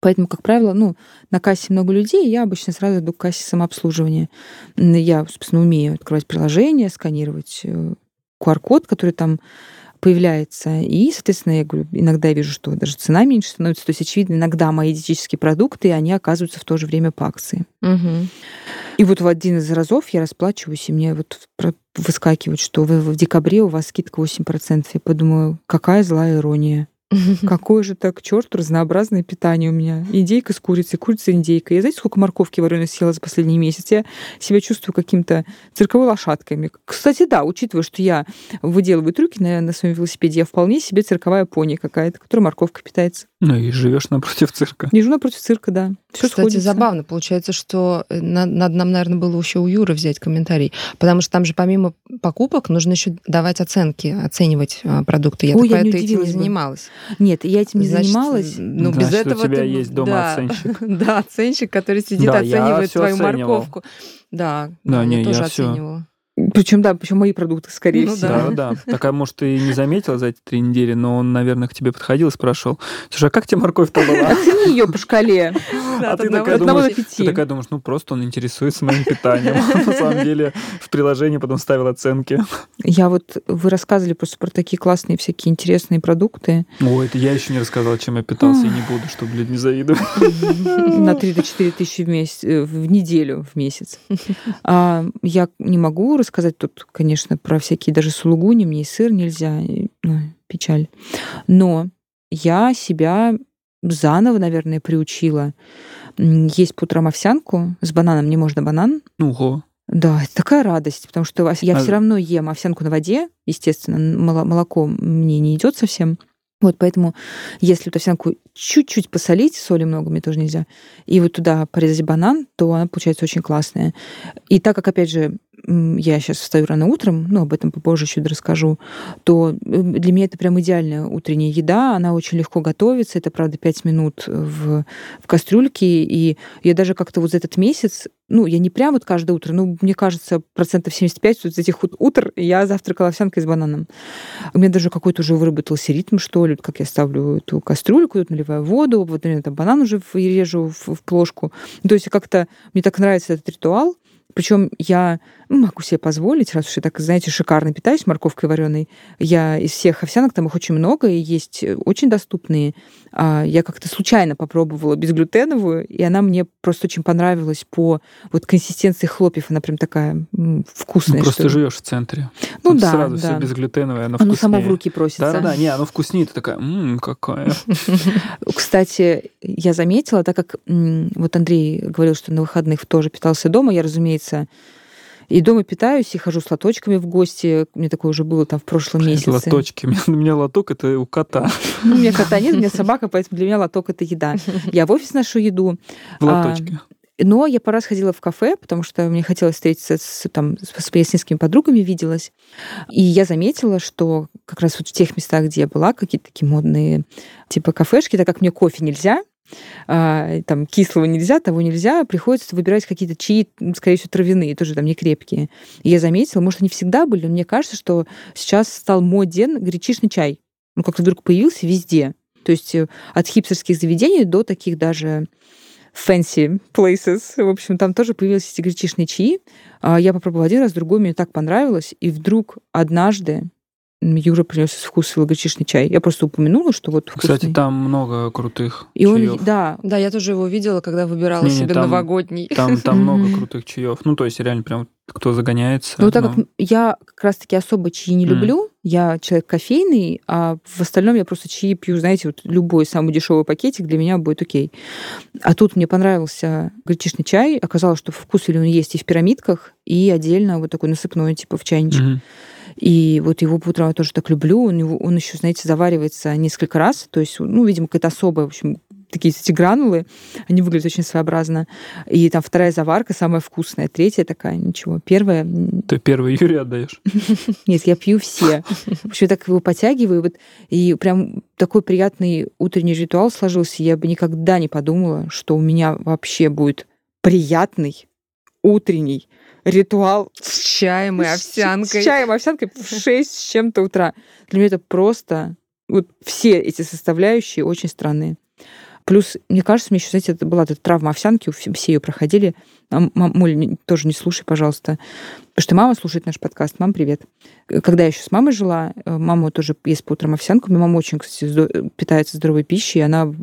Поэтому, как правило, ну, на кассе много людей, я обычно сразу иду к кассе самообслуживания. Я, собственно, умею открывать приложение, сканировать э, QR-код, который там появляется. И, соответственно, я говорю, иногда я вижу, что даже цена меньше становится. То есть, очевидно, иногда мои диетические продукты, они оказываются в то же время по акции. Угу. И вот в один из разов я расплачиваюсь, и мне вот выскакивает, что в, в декабре у вас скидка 8%. Я подумаю, какая злая ирония. Какое же так, черт, разнообразное питание у меня. Индейка с курицей, курица индейка. Я знаете, сколько морковки вареной съела за последний месяц? Я себя чувствую каким-то цирковой лошадкой. Кстати, да, учитывая, что я выделываю трюки на, на своем велосипеде, я вполне себе цирковая пони какая-то, которая морковкой питается. Ну и живешь напротив цирка. Езжу напротив цирка, да. Все Кстати, сходится. забавно. Получается, что э, надо нам, наверное, было еще у Юры взять комментарий. Потому что там же помимо покупок нужно еще давать оценки, оценивать а, продукты. Я Ой, я не этим не занималась. Нет, я этим не Значит, занималась. Ну, без этого у тебя ты... есть дома да, оценщик. Да, оценщик, который сидит, да, оценивает твою оценивал. морковку. Да, да, не, я тоже я оценивала. Причем, да, причем мои продукты, скорее ну, всего. Да, да. Такая, может, ты не заметила за эти три недели, но он, наверное, к тебе подходил и спрашивал, слушай, а как тебе морковь-то была? Оцени ее по шкале. А ты такая, думаешь, ты такая думаешь, ну просто он интересуется моим питанием. На самом деле в приложении потом ставил оценки. Я вот, вы рассказывали просто про такие классные всякие интересные продукты. Ой, это я еще не рассказала, чем я питался, и не буду, чтобы люди не завидовали. На 3-4 тысячи в месяц, э, в неделю, в месяц. А, я не могу рассказать тут, конечно, про всякие даже сулугуни, мне и сыр нельзя, ну, печаль. Но я себя заново, наверное, приучила есть по утрам овсянку с бананом, не можно банан. Ого. Да, это такая радость, потому что я а... все равно ем овсянку на воде, естественно, молоко мне не идет совсем. Вот поэтому, если эту овсянку чуть-чуть посолить, соли много мне тоже нельзя, и вот туда порезать банан, то она получается очень классная. И так как, опять же, я сейчас встаю рано утром, ну, об этом попозже еще расскажу, то для меня это прям идеальная утренняя еда, она очень легко готовится, это, правда, 5 минут в, в кастрюльке, и я даже как-то вот за этот месяц, ну, я не прям вот каждое утро, но мне кажется, процентов 75 вот этих вот утр я завтракала овсянкой с бананом. У меня даже какой-то уже выработался ритм, что ли, как я ставлю эту кастрюльку, тут наливаю воду, вот, наверное, там банан уже режу в, в плошку. То есть как-то мне так нравится этот ритуал, причем я могу себе позволить, раз уж я так, знаете, шикарно питаюсь морковкой вареной. Я из всех овсянок, там их очень много, и есть э, очень доступные. А, я как-то случайно попробовала безглютеновую, и она мне просто очень понравилась по вот консистенции хлопьев. Она прям такая вкусная. Ну, просто живешь в центре. Ну Тут да, сразу да. все безглютеновое, оно, оно само в руки просится. Да-да-да, не, оно вкуснее, ты такая, ммм, какая. Кстати, я заметила, так как вот Андрей говорил, что на выходных тоже питался дома, я, разумеется, и дома питаюсь, и хожу с лоточками в гости. Мне такое уже было там в прошлом месяце. Лоточки. У меня лоток — это у кота. Ну, у меня кота нет, у меня собака, поэтому для меня лоток — это еда. Я в офис ношу еду. В лоточке. А, но я пару раз ходила в кафе, потому что мне хотелось встретиться с, там, с палестинскими подругами, виделась. И я заметила, что как раз вот в тех местах, где я была, какие-то такие модные типа кафешки, так как мне кофе нельзя, там кислого нельзя, того нельзя, приходится выбирать какие-то чаи, скорее всего, травяные, тоже там не крепкие. Я заметила, может, они всегда были, но мне кажется, что сейчас стал моден гречишный чай. Ну, как-то вдруг появился везде. То есть э, от хипстерских заведений до таких даже fancy places. В общем, там тоже появились эти гречишные чаи. А, я попробовала один раз, другой мне так понравилось. И вдруг однажды Юра принес из вкуса гречишный чай. Я просто упомянула, что вот вкусный. Кстати, там много крутых И чаев. он, да. Да, я тоже его видела, когда выбирала не, себе там, новогодний. Там, там много крутых чаев. Ну, то есть реально прям кто загоняется. Ну, так но- как я как раз-таки особо чаи не люблю, я человек кофейный, а в остальном я просто чаи пью, знаете, вот любой самый дешевый пакетик для меня будет окей. А тут мне понравился гречишный чай. Оказалось, что вкус или он есть и в пирамидках, и отдельно вот такой насыпной, типа в чайничек. И вот его по утрам я тоже так люблю. Он, его- он еще, знаете, заваривается несколько раз. То есть, ну, видимо, какая-то особая, в общем, такие эти гранулы, они выглядят очень своеобразно. И там вторая заварка самая вкусная, третья такая, ничего. Первая, Ты первый Юрий отдаешь. нет, я пью все. В общем, так его потягиваю, вот, и прям такой приятный утренний ритуал сложился. Я бы никогда не подумала, что у меня вообще будет приятный утренний ритуал С чаем и овсянкой. С чаем и овсянкой в 6 с чем-то утра. Для меня это просто... Вот все эти составляющие очень странные. Плюс, мне кажется, мне еще, знаете, это была эта травма овсянки, все ее проходили. Мам, Моль, не- тоже не слушай, пожалуйста. Потому что мама слушает наш подкаст. Мам, привет. Когда я еще с мамой жила, э, мама тоже ест по утрам овсянку. Моя мама очень, кстати, здо- питается здоровой пищей. Она в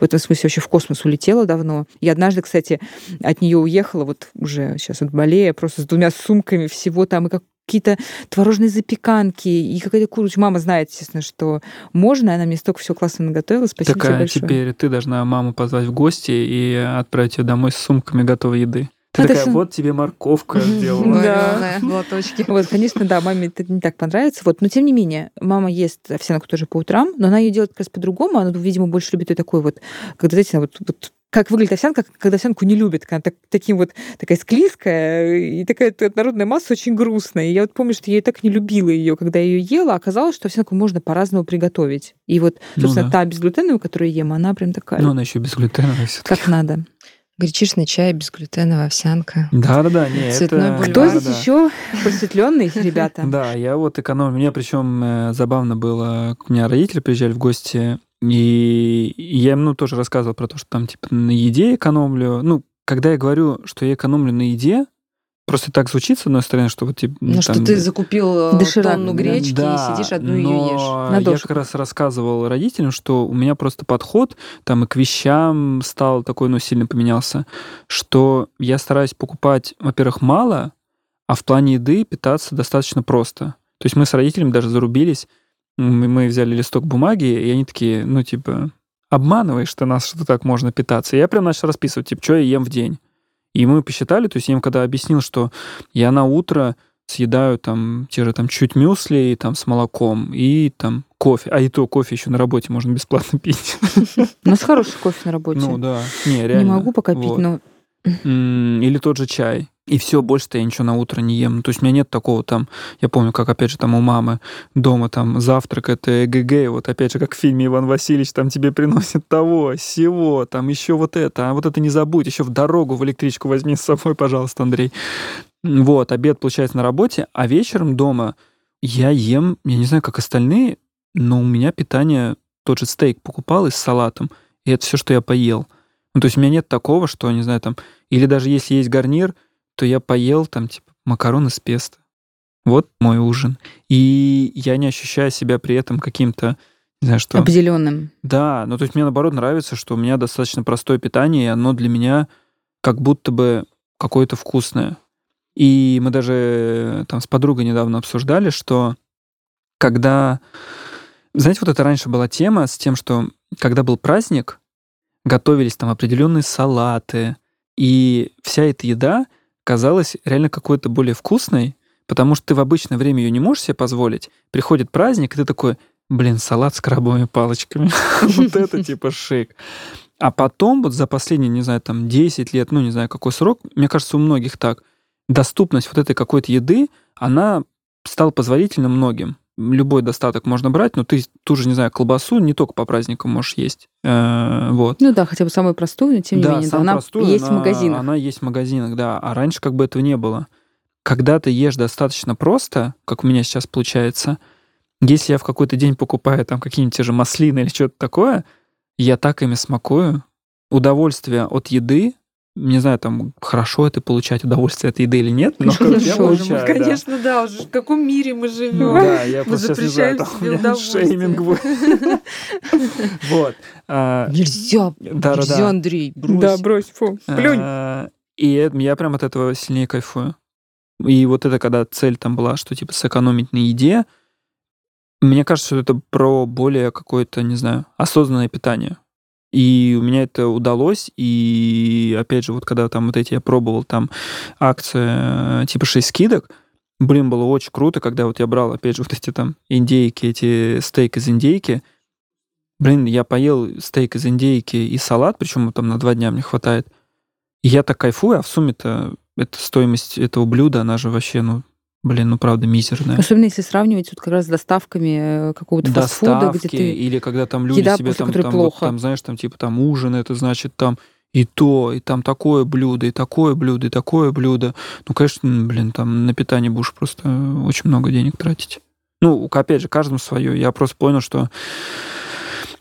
этом смысле вообще в космос улетела давно. Я однажды, кстати, от нее уехала, вот уже сейчас от болея, просто с двумя сумками всего там, и как какие-то творожные запеканки и какая-то курочка. Мама знает, естественно, что можно, и она мне столько всего классно наготовила. Спасибо тебе Такая, большое. теперь ты должна маму позвать в гости и отправить ее домой с сумками готовой еды. Ты это такая, всё- вот тебе морковка сделала. Да. Лоточке. Вот, конечно, да, маме это не так понравится. Вот, но тем не менее, мама ест овсянку тоже по утрам, но она ее делает как раз по-другому. Она, видимо, больше любит ее такой вот, когда, знаете, вот, вот как выглядит овсянка, когда овсянку не любят, когда она так, таким вот такая склизкая и такая народная масса очень грустная. И я вот помню, что я и так не любила ее, когда я ее ела, а оказалось, что овсянку можно по-разному приготовить. И вот, Ну собственно, да. та безглютеновая, которую я ем, она прям такая, Ну, она еще безглютеновая все как надо. Гречишный чай, безглютеновая овсянка. Да-да-да, не, Цветной это... бульвар. Кто здесь еще просветленный, ребята? Да, я вот экономлю. Мне причем забавно было, у меня родители приезжали в гости, и я им ну, тоже рассказывал про то, что там типа на еде экономлю. Ну, когда я говорю, что я экономлю на еде, просто так звучит, с одной стороны, что вот типа... Ну, что там- ты закупил э, Доширак, тонну гречки Да, и сидишь одну ее но ешь. На я дошку. как раз рассказывал родителям, что у меня просто подход там и к вещам стал такой, ну, сильно поменялся, что я стараюсь покупать, во-первых, мало, а в плане еды питаться достаточно просто. То есть мы с родителями даже зарубились, мы взяли листок бумаги, и они такие, ну, типа, обманываешь ты нас, что так можно питаться. И я прям начал расписывать, типа, что я ем в день. И мы посчитали, то есть я им когда объяснил, что я на утро съедаю там те же там чуть мюсли там с молоком и там кофе. А и то кофе еще на работе можно бесплатно пить. У нас хороший кофе на работе. Ну да, не, не реально. могу пока пить, Вот. но Или тот же чай. И все, больше-то я ничего на утро не ем. То есть у меня нет такого там, я помню, как опять же там у мамы дома там завтрак это ЭГГ, и вот опять же как в фильме Иван Васильевич там тебе приносит того, сего, там еще вот это, а вот это не забудь, еще в дорогу в электричку возьми с собой, пожалуйста, Андрей. Вот, обед получается на работе, а вечером дома я ем, я не знаю, как остальные, но у меня питание, тот же стейк покупал и с салатом, и это все, что я поел. Ну, то есть у меня нет такого, что, не знаю, там, или даже если есть гарнир, то я поел там, типа, макароны с песто. Вот мой ужин. И я не ощущаю себя при этом каким-то, не знаю, что... обделенным. Да, ну то есть мне наоборот нравится, что у меня достаточно простое питание, и оно для меня как будто бы какое-то вкусное. И мы даже э, там с подругой недавно обсуждали, что когда... Знаете, вот это раньше была тема с тем, что когда был праздник, готовились там определенные салаты, и вся эта еда казалась реально какой-то более вкусной, потому что ты в обычное время ее не можешь себе позволить. Приходит праздник, и ты такой, блин, салат с крабовыми палочками. Вот это типа шик. А потом, вот за последние, не знаю, там 10 лет, ну не знаю какой срок, мне кажется, у многих так, доступность вот этой какой-то еды, она стала позволительна многим. Любой достаток можно брать, но ты ту же, не знаю, колбасу не только по праздникам можешь есть. Э, Вот. Ну да, хотя бы самую простую, но тем не Да, менее, да, она простую, есть она- в магазинах. Она есть в магазинах, да. А раньше как бы этого не было. Когда ты ешь достаточно просто, как у меня сейчас получается, если я в какой-то день покупаю там какие-нибудь те же маслины или что-то такое, я так ими смакую. Удовольствие от еды, не знаю, там, хорошо это получать удовольствие от еды или нет, но Конечно, я хорошо. получаю, да. Конечно, да, уже в каком мире мы Ну живем. да, я Мы просто сейчас не знаю, там шейминг. Вот. А, Нельзя, нельзя, Андрей, брось. Да, брось, фу, плюнь. А, И это- я прям от этого сильнее кайфую. И вот это, когда цель там была, что типа сэкономить на еде, мне кажется, что это про более какое-то, не знаю, осознанное питание. И у меня это удалось, и опять же, вот когда там вот эти я пробовал там акции э, типа 6 скидок, блин, было очень круто, когда вот я брал, опять же, вот эти там индейки, эти стейк из индейки, блин, я поел стейк из индейки и салат, причем там на два дня мне хватает, и я так кайфую, а в сумме-то эта стоимость этого блюда, она же вообще, ну, Блин, ну правда мизерная. Особенно если сравнивать вот как раз с доставками э, какого-то фастфуда, где ты... или когда там люди еда, себе после там, там, плохо. Вот, там, знаешь, там типа там ужин, это значит там и то, и там такое блюдо, и такое блюдо, и такое блюдо. Ну, конечно, блин, там на питание будешь просто очень много денег тратить. Ну, опять же, каждому свое. Я просто понял, что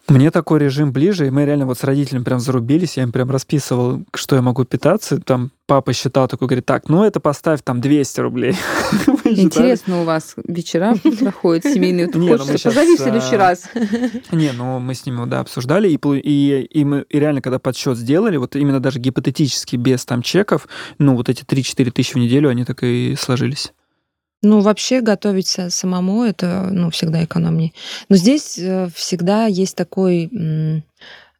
мне такой режим ближе, и мы реально вот с родителями прям зарубились, я им прям расписывал, что я могу питаться. Там папа считал такой, говорит, так, ну это поставь там 200 рублей. Интересно у вас вечера проходят семейные. Не, ну позови в следующий а, раз. Не, ну мы с ними, да, обсуждали, и, мы реально, когда подсчет сделали, вот именно даже гипотетически, без там чеков, ну вот эти 3-4 тысячи в неделю, они так и сложились. Ну, вообще готовить са- самому это, ну, всегда экономнее. Но здесь э, всегда есть такой...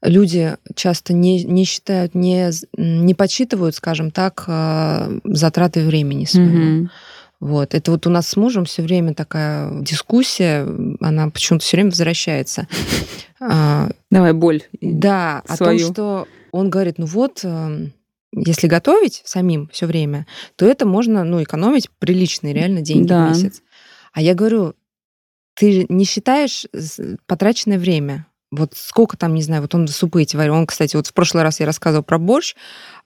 Люди часто не, не считают, не, не подсчитывают, скажем так, э, затраты времени своего. Мгм. Вот. Это вот у нас с мужем все время такая дискуссия, она почему-то все время возвращается. А, Давай боль. Да, о свою. том, что он говорит, ну вот, эм, если готовить самим все время, то это можно, ну, экономить приличные реально деньги Да. в месяц. А я говорю, ты не считаешь потраченное время? Вот сколько там, не знаю, вот он супы эти варил. Он, кстати, вот в прошлый раз я рассказывала про борщ.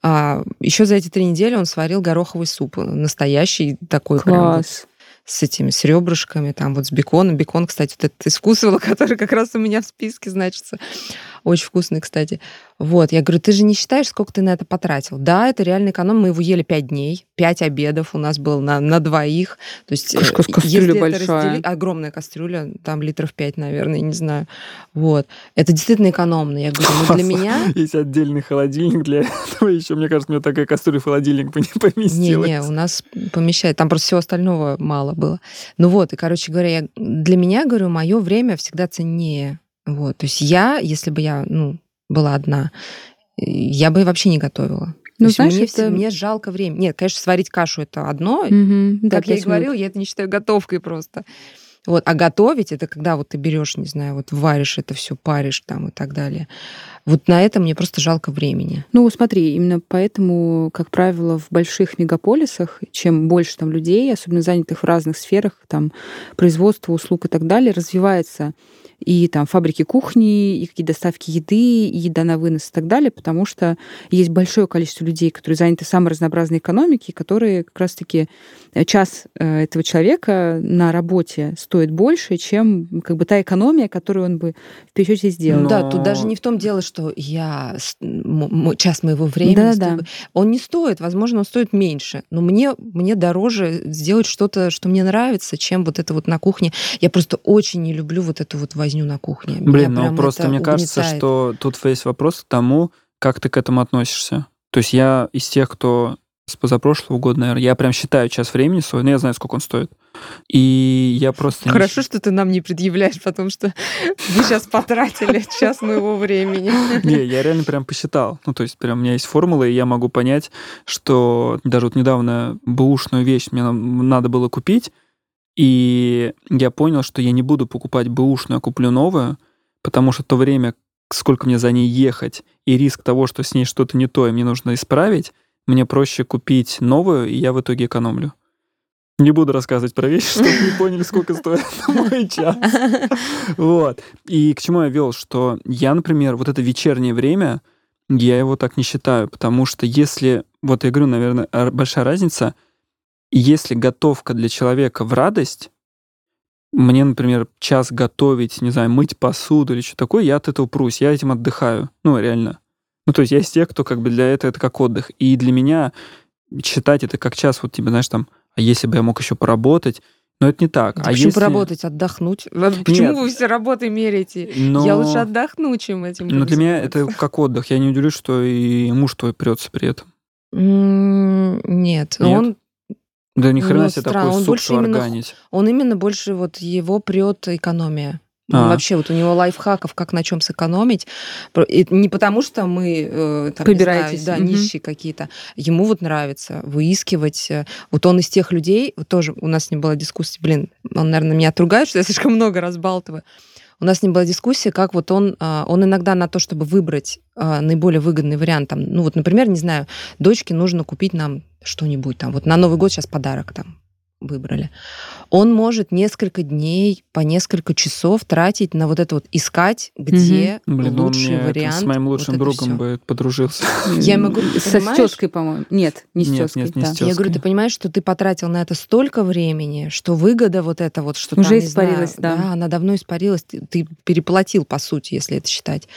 А, еще за эти три недели он сварил гороховый суп. Настоящий такой прям вот Класс. с этими, с ребрышками, там вот с беконом. Бекон, кстати, вот этот вкусвела, который как раз у меня в списке значится. Очень вкусный, кстати. Вот, я говорю, ты же не считаешь, сколько ты на это потратил? Да, это реально эконом. Мы его ели пять дней, пять обедов у нас был на, на двоих. То есть, э, Каш- каш- кастрюля большая. разделить- огромная кастрюля, там литров пять, наверное, не знаю. Вот. Это действительно экономно. Я говорю, ну для меня... Есть отдельный холодильник для этого. Еще, мне кажется, у меня такая кастрюля в холодильник бы не поместилась. Не-не, у нас помещает. Там просто всего остального мало было. Ну вот, и, короче говоря, я, для меня, говорю, мое время всегда ценнее. Вот. То есть я, если бы я, ну, была одна, я бы вообще не готовила. То Ну, знаешь, мне, это- мне жалко времени. Нет, конечно, сварить кашу это одно. Да, как я и говорила, я это не считаю готовкой просто. Вот. А готовить это когда вот ты берешь, не знаю, вот варишь это все, паришь там и так далее. Вот на это мне просто жалко времени. Ну, смотри, именно поэтому, как правило, в больших мегаполисах, чем больше там людей, особенно занятых в разных сферах, там, производство, услуг и так далее, развивается и там фабрики кухни, и какие доставки еды, и еда на вынос и так далее, потому что есть большое количество людей, которые заняты самой разнообразной экономикой, которые как раз-таки э, час э, этого человека на работе стоит больше, чем как бы та экономия, которую он бы в пересчете сделал. Но- Да, тут даже не в том дело, что я час моего времени. Да-да-да. столько- Он не стоит, возможно, он стоит меньше, но мне мне дороже сделать что-то, что мне нравится, чем вот это вот на кухне. Я просто очень не люблю вот эту вот возню на кухне. Меня Блин, ну просто мне кажется, угнетает. что тут весь вопрос к тому, как ты к этому относишься. То есть я из тех, кто с позапрошлого года, наверное, я прям считаю час времени свой, но я знаю, сколько он стоит. И я просто... не Хорошо, что ты нам не предъявляешь, потому что вы сейчас потратили час моего времени. Не, я реально прям посчитал. Ну, то есть прям у меня есть формула, и я могу понять, что даже вот недавно бэушную вещь мне надо было купить, и я понял, что я не буду покупать бэушную, а куплю новую, потому что то время, сколько мне за ней ехать, и риск того, что с ней что-то не то, и мне нужно исправить, мне проще купить новую, и я в итоге экономлю. Не буду рассказывать про вещи, чтобы не поняли, сколько стоит мой час. Вот. И к чему я вел, что я, например, вот это вечернее время, я его так не считаю, потому что если, вот я говорю, наверное, большая разница, если готовка для человека в радость, мне, например, час готовить, не знаю, мыть посуду или что такое, я от этого прусь, я этим отдыхаю. Ну, реально. Ну, то есть я из тех, кто как бы для этого это как отдых. И для меня считать это как час, вот тебе, знаешь, там, а если бы я мог еще поработать, но это не так. Да а почему если... поработать, отдохнуть? Почему Нет. вы все работой меряете? Но... Я лучше отдохну, чем этим Но для меня это как отдых. Я не удивлюсь, что и муж твой прется при этом. Нет, Нет? он Да ни хрена Ну, себе странно, такой он суп больше именно. Он именно больше вот его прет экономия. Ну, А. Вообще вот у него лайфхаков, как на чем сэкономить. И не потому, что мы э, там, не знаю, да, Мгм. нищие какие-то. Ему вот нравится выискивать. э, Вот он из тех людей, вот тоже у нас не было дискуссии, блин, он, наверное, меня отругает, что я слишком много разбалтываю. У нас не была дискуссии, как вот он, а, он иногда на то, чтобы выбрать а, наиболее выгодный вариант, там, ну вот, например, не знаю, дочке нужно купить нам что-нибудь там, вот на Новый год сейчас подарок там выбрали. Он может несколько дней, по несколько часов тратить на вот это вот искать, где Блин, ну он лучший мне вариант. с моим вот лучшим это другом всё. бы подружился. Я ему говорю, ты Со стёской, по-моему. Нет, не с Нет, не да. Я говорю, ты понимаешь, что ты потратил на это столько времени, что выгода вот эта вот, что Уже там, не знаю, испарилась, да. она давно испарилась, ты, ты переплатил, по сути, если это считать.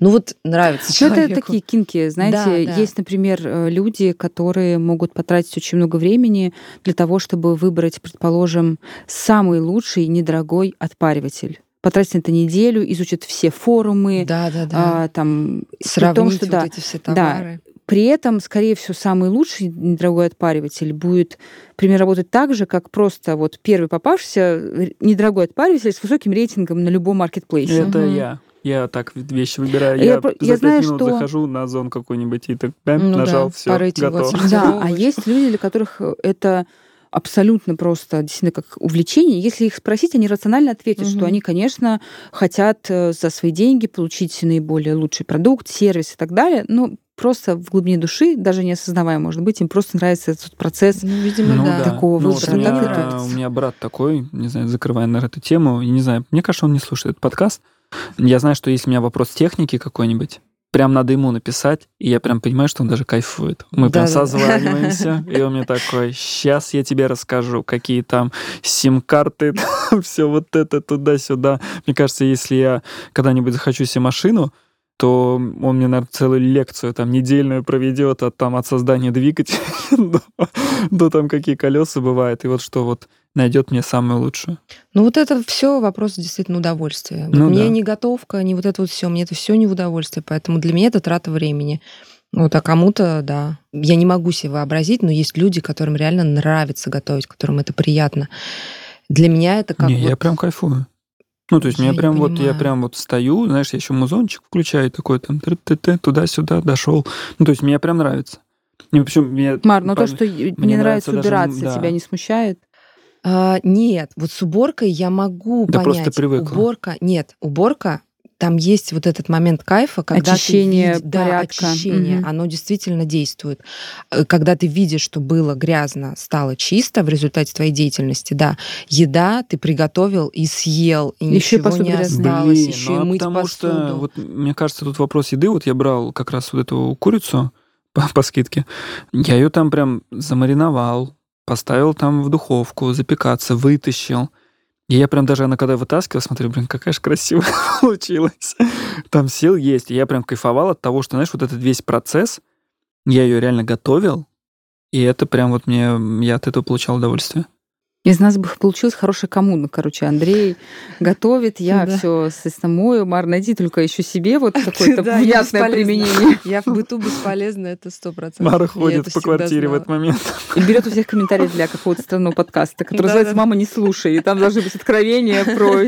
Ну вот нравится Ну, это человеку. такие кинки, знаете, Да, да. есть, например, э, люди, которые могут потратить очень много времени для того, чтобы выбрать, предположим, самый лучший недорогой отпариватель. Потратить на это неделю, изучить все форумы, Да, да, да. а, там, при Сравнить том, что вот да, эти все да. товары. При этом, скорее всего, самый лучший недорогой отпариватель будет, например, работать так же, как просто вот первый попавшийся э, недорогой отпариватель с высоким рейтингом на любом маркетплейсе. Это Мгм. я. Я так вещи выбираю. Я Я, про- за я пять знаю, минут что- захожу на озон какой-нибудь и так бэм, Ну нажал, да, все, готово. отсортировать. Да, а есть люди, для которых э, это абсолютно просто действительно как увлечение. Если их спросить, они рационально ответят, Мгм. что они, конечно, хотят э, за свои деньги получить наиболее лучший продукт, сервис и так далее, но просто в глубине души, даже не осознавая, может быть, им просто нравится этот процесс. Ну, видимо, Ну да. Такого Ну, выбора, вот у, так меня, тут. у меня брат такой, не знаю, закрывая, наверное, эту тему, не знаю, мне кажется, он не слушает этот подкаст. Я знаю, что если у меня вопрос техники какой-нибудь, прям надо ему написать, и я прям понимаю, что он даже кайфует. Мы прям Да-да-да. созваниваемся, и он мне такой, сейчас я тебе расскажу, какие там сим-карты, все вот это туда-сюда. Мне кажется, если я когда-нибудь захочу себе машину, то он мне, наверное, целую лекцию там недельную проведет от, там, от создания двигателя до, до там какие колеса бывают, и вот что вот найдет мне самую лучшую. Ну вот это все вопрос действительно удовольствия. Вот Ну мне да. не готовка, не вот это вот все, мне это все не в удовольствие, поэтому для меня это трата времени. Вот, а кому-то, да. Я не могу себе вообразить, но есть люди, которым реально нравится готовить, которым это приятно. Для меня это как не, я вот- прям кайфую. Ну, то есть, Я мне прям вот, я понимаю. прям вот стою, знаешь, я еще музончик включаю, такой там туда-сюда дошел. Ну, то есть, мне прям нравится. И, причем мне Мар, но то, пом- что мне мне нравится нравится даже, убираться, да. тебя не смущает? А, нет, вот с уборкой я могу Да просто понять. ты привыкла. Уборка, нет, уборка, там есть вот этот момент кайфа, когда Очищение, ты видишь, да, порядка. очищение, Мгм. оно действительно действует. Э, Когда ты видишь, что было грязно, стало чисто в результате твоей деятельности, да. Еда ты приготовил и съел, и Ещё и ничего не грязная. осталось, Блин, еще ну, и а мыть потому посуду. что, вот, мне кажется, тут вопрос еды. Вот я брал как раз вот эту курицу по, по скидке. Я ее там прям замариновал, поставил там в духовку запекаться, вытащил. И я прям даже, она когда вытаскивала, смотрю, блин, какая же красивая получилась. Там сел есть. И я прям кайфовал от того, что, знаешь, вот этот весь процесс, я ее реально готовил, и это прям вот мне, я от этого получал удовольствие. Из нас бы получилась хорошая коммуна. Короче, Андрей готовит, я Да. все, мою. Мар, найди только еще себе вот какое-то Да, я внятное бесполезна. применение. Я в быту бесполезна, это сто процентов. Мара ходит по квартире в этот момент. И берет у всех комментарии для какого-то странного подкаста, который называется. «Мама, не слушай». И там должны быть откровения про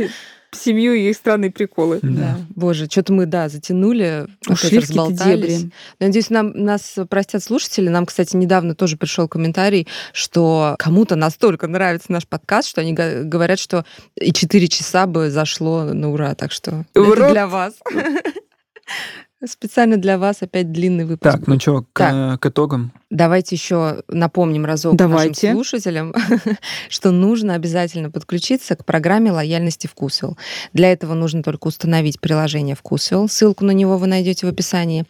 семью и их странные приколы. Да. Боже, что-то мы, да, затянули, опять Ушли в какие-то разболтались. дебри. Надеюсь, нам, нас простят слушатели. Нам, кстати, недавно тоже пришел комментарий, что кому-то настолько нравится наш подкаст, что они говорят, что и 4 часа бы зашло на ура. Так что В это для вас. Специально для вас опять длинный выпуск. Так, ну что, к, Так. к итогам? Давайте еще напомним разок Давайте. нашим слушателям, что нужно обязательно подключиться к программе лояльности Вкусвилл. Для этого нужно только установить приложение Вкусвилл. Ссылку на него вы найдете в описании.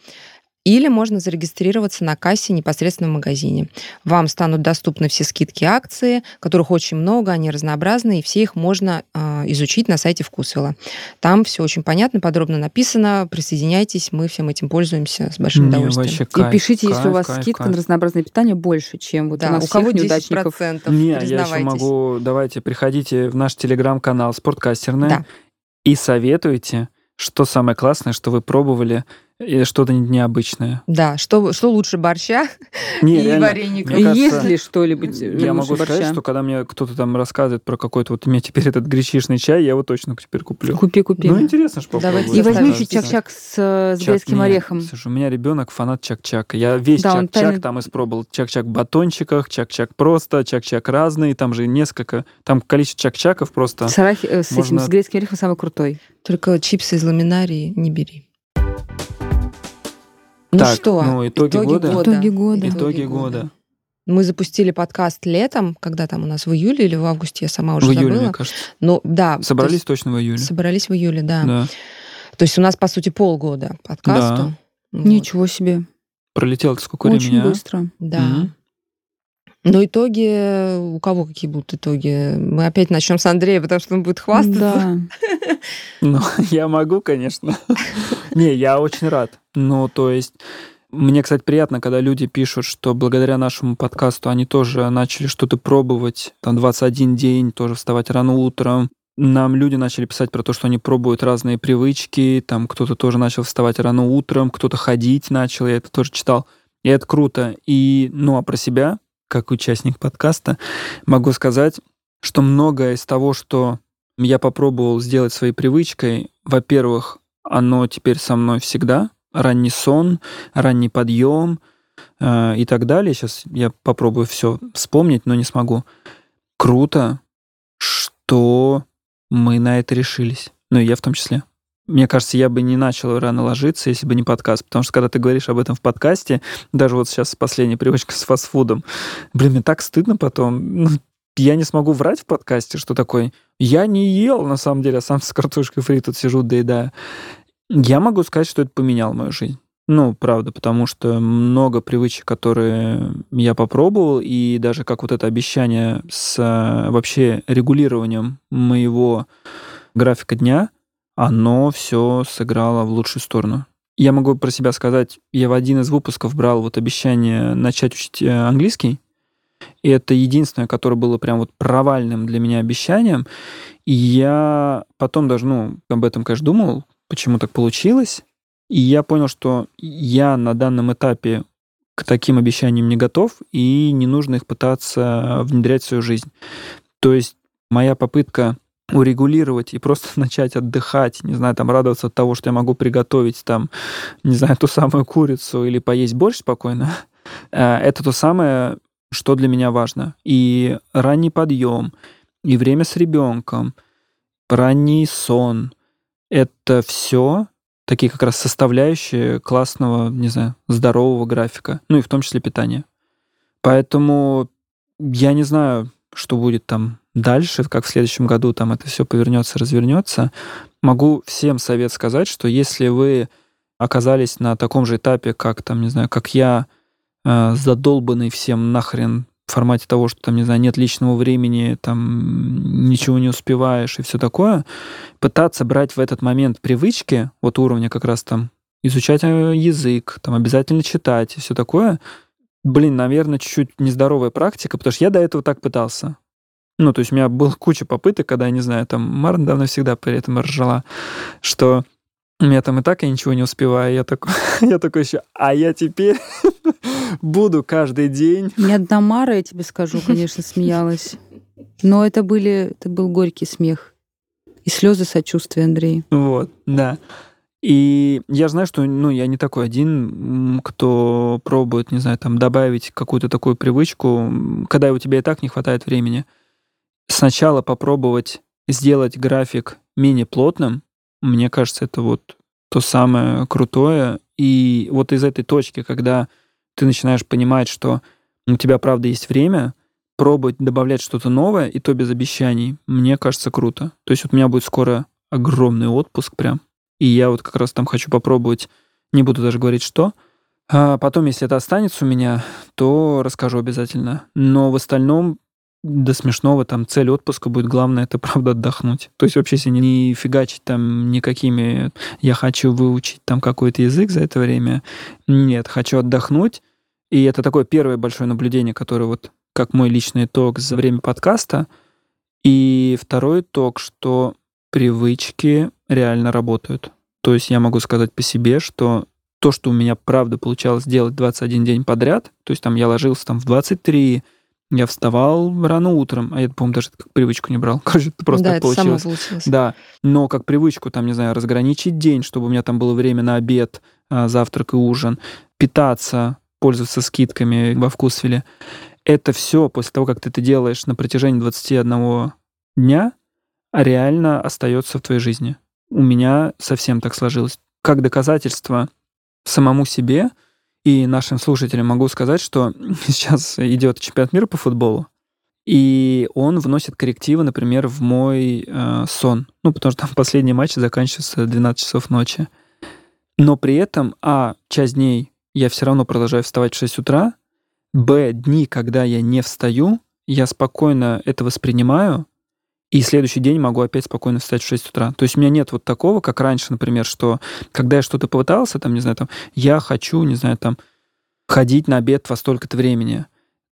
Или можно зарегистрироваться на кассе непосредственно в магазине. Вам станут доступны все скидки и акции, которых очень много, они разнообразны, и все их можно э, изучить на сайте Вкусвилла. Там все очень понятно, подробно написано. Присоединяйтесь, мы всем этим пользуемся с большим Не, удовольствием. вообще И кайф, пишите, если у кайф, вас кайф, скидка кайф. на разнообразное питание больше, чем вот у Да, нас у кого всех 10%, неудачников. Не, я еще могу, давайте, приходите в наш телеграм-канал «Спорткастерная» Да. и советуйте, что самое классное, что вы пробовали И что-то необычное. Да, что, что лучше борща Не, и реально, вареника? мне кажется, Есть ли что-нибудь Я лучше могу сказать, борща? что когда мне кто-то там рассказывает про какой-то вот у меня теперь этот гречишный чай, я его точно теперь куплю. Купи, купи. Ну, интересно ж попробовать. Давайте И возьми Заставим. еще чак-чак с, э, с грецким орехом. Слушай, у меня ребенок фанат чак-чака. Я весь Да, чак-чак тайный- там испробовал. Чак-чак в батончиках, чак-чак просто, чак-чак разный. Там же несколько. Там количество чак-чаков просто. С, арахи- э, с этим, Можно- с грецким орехом самый крутой. Только чипсы из ламинарии не бери. Ну Так, что, ну, итоги года. Итоги года. Итоги года. Мы запустили подкаст летом, когда там у нас в июле или в августе, я сама уже В июле, забыла. мне кажется. Ну, да. то Собрались есть точно в июле. Собрались в июле, да. Да. То есть у нас, по сути, полгода подкасту. Вот. Ничего себе. Пролетело сколько Очень времени, а? быстро. Да. Мгм. Но итоги, у кого какие будут итоги? Мы опять начнем с Андрея, потому что он будет хвастаться. Да. Ну, я могу, конечно. Не, я очень рад. Ну, то есть, мне, кстати, приятно, когда люди пишут, что благодаря нашему подкасту они тоже начали что-то пробовать. Там 21 день, тоже вставать рано утром. Нам люди начали писать про то, что они пробуют разные привычки. Там кто-то тоже начал вставать рано утром, кто-то ходить начал. Я это тоже читал. И это круто. И, ну, а про себя, как участник подкаста, могу сказать, что многое из того, что я попробовал сделать своей привычкой. Во-первых, оно теперь со мной всегда. Ранний сон, ранний подъем э, и так далее. Сейчас я попробую все вспомнить, но не смогу. Круто, что мы на это решились. Ну, и я в том числе. Мне кажется, я бы не начал рано ложиться, если бы не подкаст. Потому что когда ты говоришь об этом в подкасте, даже вот сейчас последняя привычка с фастфудом, блин, мне так стыдно потом. Ну, я не смогу врать в подкасте, что такой. Я не ел, на самом деле, а сам с картошкой фри тут сижу, доедаю. Я могу сказать, что это поменяло мою жизнь. Ну, правда, потому что много привычек, которые я попробовал, и даже как вот это обещание с э, вообще регулированием моего графика дня, оно все сыграло в лучшую сторону. Я могу про себя сказать, я в один из выпусков брал вот обещание начать учить э, английский, и это единственное, которое было прям вот провальным для меня обещанием. И я потом даже, ну, об этом, конечно, думал, почему так получилось. И я понял, что я на данном этапе к таким обещаниям не готов, и не нужно их пытаться внедрять в свою жизнь. То есть моя попытка урегулировать и просто начать отдыхать, не знаю, там радоваться от того, что я могу приготовить там, не знаю, ту самую курицу или поесть борщ спокойно, э, это то самое, что для меня важно. И ранний подъем, и время с ребенком, ранний сон, это все такие как раз составляющие классного, не знаю, здорового графика, ну и в том числе питания. Поэтому я не знаю, что будет там дальше, как в следующем году там это все повернется, развернется. Могу всем совет сказать, что если вы оказались на таком же этапе, как там, не знаю, как я, э, задолбанный всем нахрен в формате того, что там, не знаю, нет личного времени, там ничего не успеваешь и все такое, пытаться брать в этот момент привычки, вот уровня как раз там изучать э, язык, там обязательно читать и все такое, блин, наверное, чуть-чуть нездоровая практика, потому что я до этого так пытался. Ну, то есть у меня была куча попыток, когда, я не знаю, там Марн давно всегда при этом ржала, что у меня там и так я ничего не успеваю. Я такой, я такой еще, а я теперь буду каждый день. Не одна Мара, я тебе скажу, конечно, смеялась. Но это были, это был горький смех. И слезы сочувствия, Андрей. Вот, да. И я знаю, что ну, я не такой один, кто пробует, не знаю, там добавить какую-то такую привычку, когда у тебя и так не хватает времени. Сначала попробовать сделать график менее плотным, мне кажется, это вот то самое крутое. И вот из этой точки, когда ты начинаешь понимать, что у тебя, правда, есть время, пробовать добавлять что-то новое, и то без обещаний, мне кажется, круто. То есть вот у меня будет скоро огромный отпуск прям, и я вот как раз там хочу попробовать, не буду даже говорить, что. А потом, если это останется у меня, то расскажу обязательно. Но в остальном до смешного там цель отпуска будет главное это правда отдохнуть. То есть вообще если не фигачить там никакими я хочу выучить там какой-то язык за это время. Нет, хочу отдохнуть. И это такое первое большое наблюдение, которое вот как мой личный итог за время подкаста. И второй итог, что привычки реально работают. То есть я могу сказать по себе, что то, что у меня правда получалось делать 21 день подряд, то есть там я ложился там в 23, я вставал рано утром, а я, по-моему, даже как привычку не брал. Короче, это просто да, так это получилось. само получилось. Да, но как привычку, там, не знаю, разграничить день, чтобы у меня там было время на обед, а, завтрак и ужин, питаться, пользоваться скидками во вкусвеле. Это все после того, как ты это делаешь на протяжении 21 дня, реально остается в твоей жизни. У меня совсем так сложилось. Как доказательство самому себе и нашим слушателям могу сказать, что сейчас идет чемпионат мира по футболу, и он вносит коррективы, например, в мой э, сон. Ну, потому что там последний матч заканчивается 12 часов ночи. Но при этом, а, часть дней я все равно продолжаю вставать в 6 утра, б, дни, когда я не встаю, я спокойно это воспринимаю, и следующий день могу опять спокойно встать в 6 утра. То есть у меня нет вот такого, как раньше, например, что когда я что-то попытался, там, не знаю, там, я хочу, не знаю, там, ходить на обед во столько-то времени,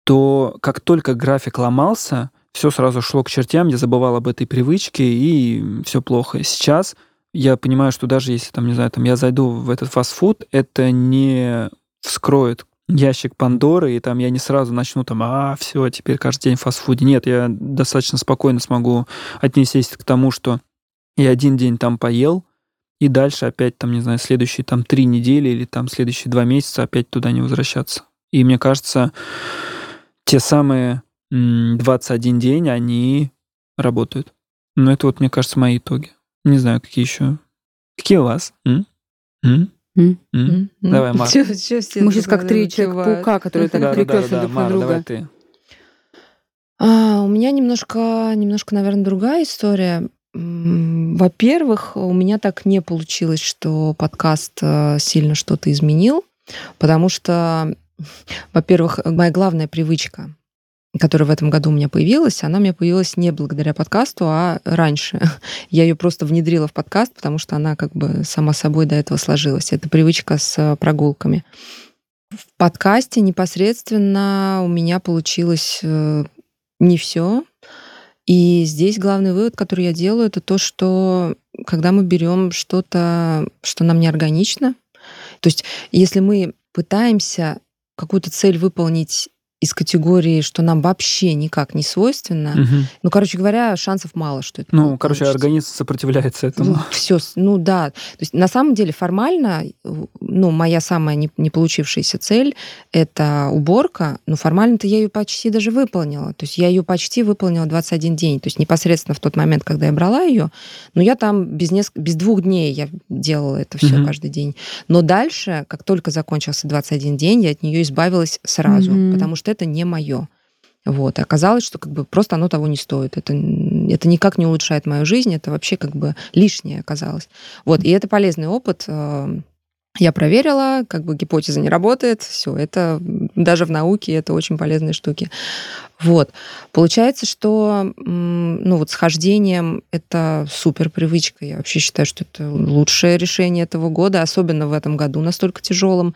то как только график ломался, все сразу шло к чертям, я забывал об этой привычке, и все плохо. Сейчас я понимаю, что даже если, там, не знаю, там, я зайду в этот фастфуд, это не вскроет ящик Пандоры, и там я не сразу начну там, а, все, теперь каждый день в фастфуде. Нет, я достаточно спокойно смогу отнестись к тому, что я один день там поел, и дальше опять там, не знаю, следующие там три недели или там следующие два месяца опять туда не возвращаться. И мне кажется, те самые 21 день, они работают. Но это вот, мне кажется, мои итоги. Не знаю, какие еще. Какие у вас? М? М? М? М? Давай, Марк. Мы сейчас как три человека-паука, которые так Да, друг на Мара, давай друга. ты. А, у меня немножко, немножко, наверное, другая история. Во-первых, у меня так не получилось, что подкаст э, сильно что-то изменил, потому что, во-первых, моя главная привычка, которая в этом году у меня появилась, она у меня появилась не благодаря подкасту, а раньше. Я ее просто внедрила в подкаст, потому что она как бы сама собой до этого сложилась. Это привычка с э, прогулками. В подкасте непосредственно у меня получилось э, не все. И здесь главный вывод, который я делаю, это то, что когда мы берем что-то, что нам не органично, то есть если мы пытаемся какую-то цель выполнить из категории, что нам вообще никак не свойственно, Мгм. ну, короче говоря, шансов мало, что это Ну, короче, получится. организм сопротивляется этому. все, ну да. То есть на самом деле формально, ну, моя самая не, не получившаяся цель — это уборка, но формально-то я ее почти даже выполнила. То есть я ее почти выполнила 21 день. То есть непосредственно в тот момент, когда я брала ее, но я там без, неск... без двух дней я делала это все Мгм. каждый день. Но дальше, как только закончился 21 день, я от нее избавилась сразу, Мгм. потому что это не мое. Вот. И оказалось, что как бы просто оно того не стоит. Это, это никак не улучшает мою жизнь, это вообще как бы лишнее оказалось. Вот. И это полезный опыт. э, Я проверила, как бы гипотеза не работает, все, это даже в науке это очень полезные штуки. Вот. Получается, что ну вот с хождением это супер привычка. Я вообще считаю, что это лучшее решение этого года, особенно в этом году настолько тяжелым.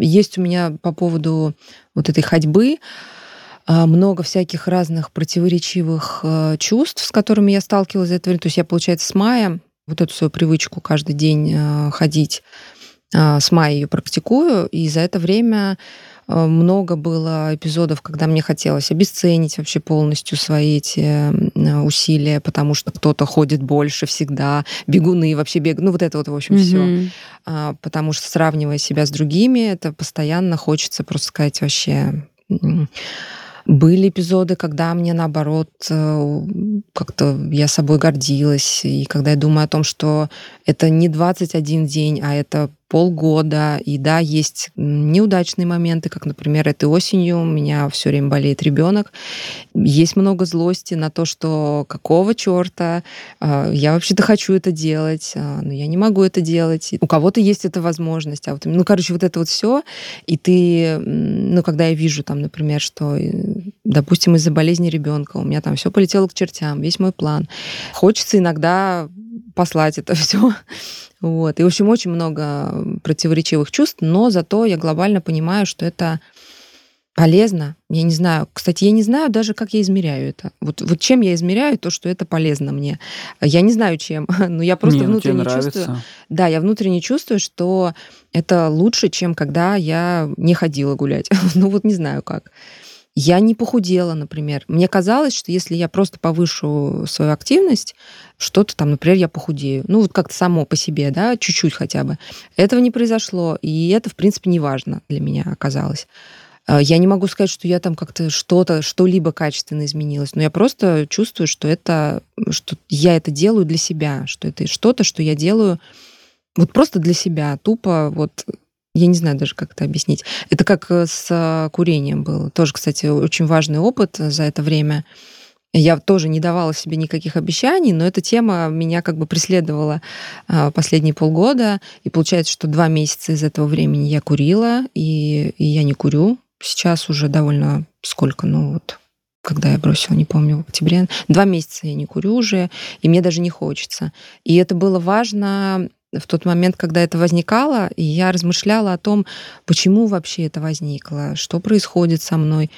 Есть у меня по поводу вот этой ходьбы а, много всяких разных противоречивых э, чувств, с которыми я сталкивалась за это время. То есть я, получается, с мая вот эту свою привычку каждый день э, ходить, э, с мая ее практикую, и за это время много было эпизодов, когда мне хотелось обесценить вообще полностью свои эти э, усилия, потому что кто-то ходит больше всегда, бегуны вообще бегают, ну вот это вот, в общем, все Мгм. а, потому что сравнивая себя с другими, это постоянно хочется просто сказать вообще. Были эпизоды, когда мне наоборот э, как-то я собой гордилась, и когда я думаю о том, что это не 21 день, а это полгода, и да, есть неудачные моменты, как, например, этой осенью у меня все время болеет ребенок, есть много злости на то, что какого черта, а, я вообще-то хочу это делать, а, но я не могу это делать. У кого-то есть эта возможность. А вот, ну, короче, вот это вот все. И ты, ну, когда я вижу там, например, что, э, допустим, из-за болезни ребенка у меня там все полетело к чертям, весь мой план. Хочется иногда послать это все. Вот. И, в общем, очень много противоречивых чувств, но зато я глобально понимаю, что это полезно. Я не знаю. Кстати, я не знаю даже, как я измеряю это. Вот, вот чем я измеряю то, что это полезно мне. Я не знаю, чем, но я просто Не, ну, внутренне тебе чувствую. Да, я внутренне чувствую, что это лучше, чем когда я не ходила гулять. ну вот не знаю как. Я не похудела, например. Мне казалось, что если я просто повышу свою активность, что-то там, например, я похудею. Ну, вот как-то само по себе, да, чуть-чуть хотя бы. Этого не произошло, и это, в принципе, не важно для меня оказалось. Э, Я не могу сказать, что я там как-то что-то, что-либо качественно изменилось, но я просто чувствую, что это, что я это делаю для себя, что это что-то, что я делаю вот просто для себя, тупо вот я не знаю даже, как это объяснить. Это как э, с э, курением было. Тоже, кстати, очень важный опыт за это время. Я тоже не давала себе никаких обещаний, но эта тема меня как бы преследовала а, последние полгода. И получается, что два месяца из этого времени я курила, и, и я не курю. Сейчас уже довольно сколько, ну вот, когда я бросила, не помню, в октябре. Два месяца я не курю уже, и мне даже не хочется. И это было важно в тот момент, когда это возникало, и я размышляла о том, почему вообще это возникло, что происходит со мной.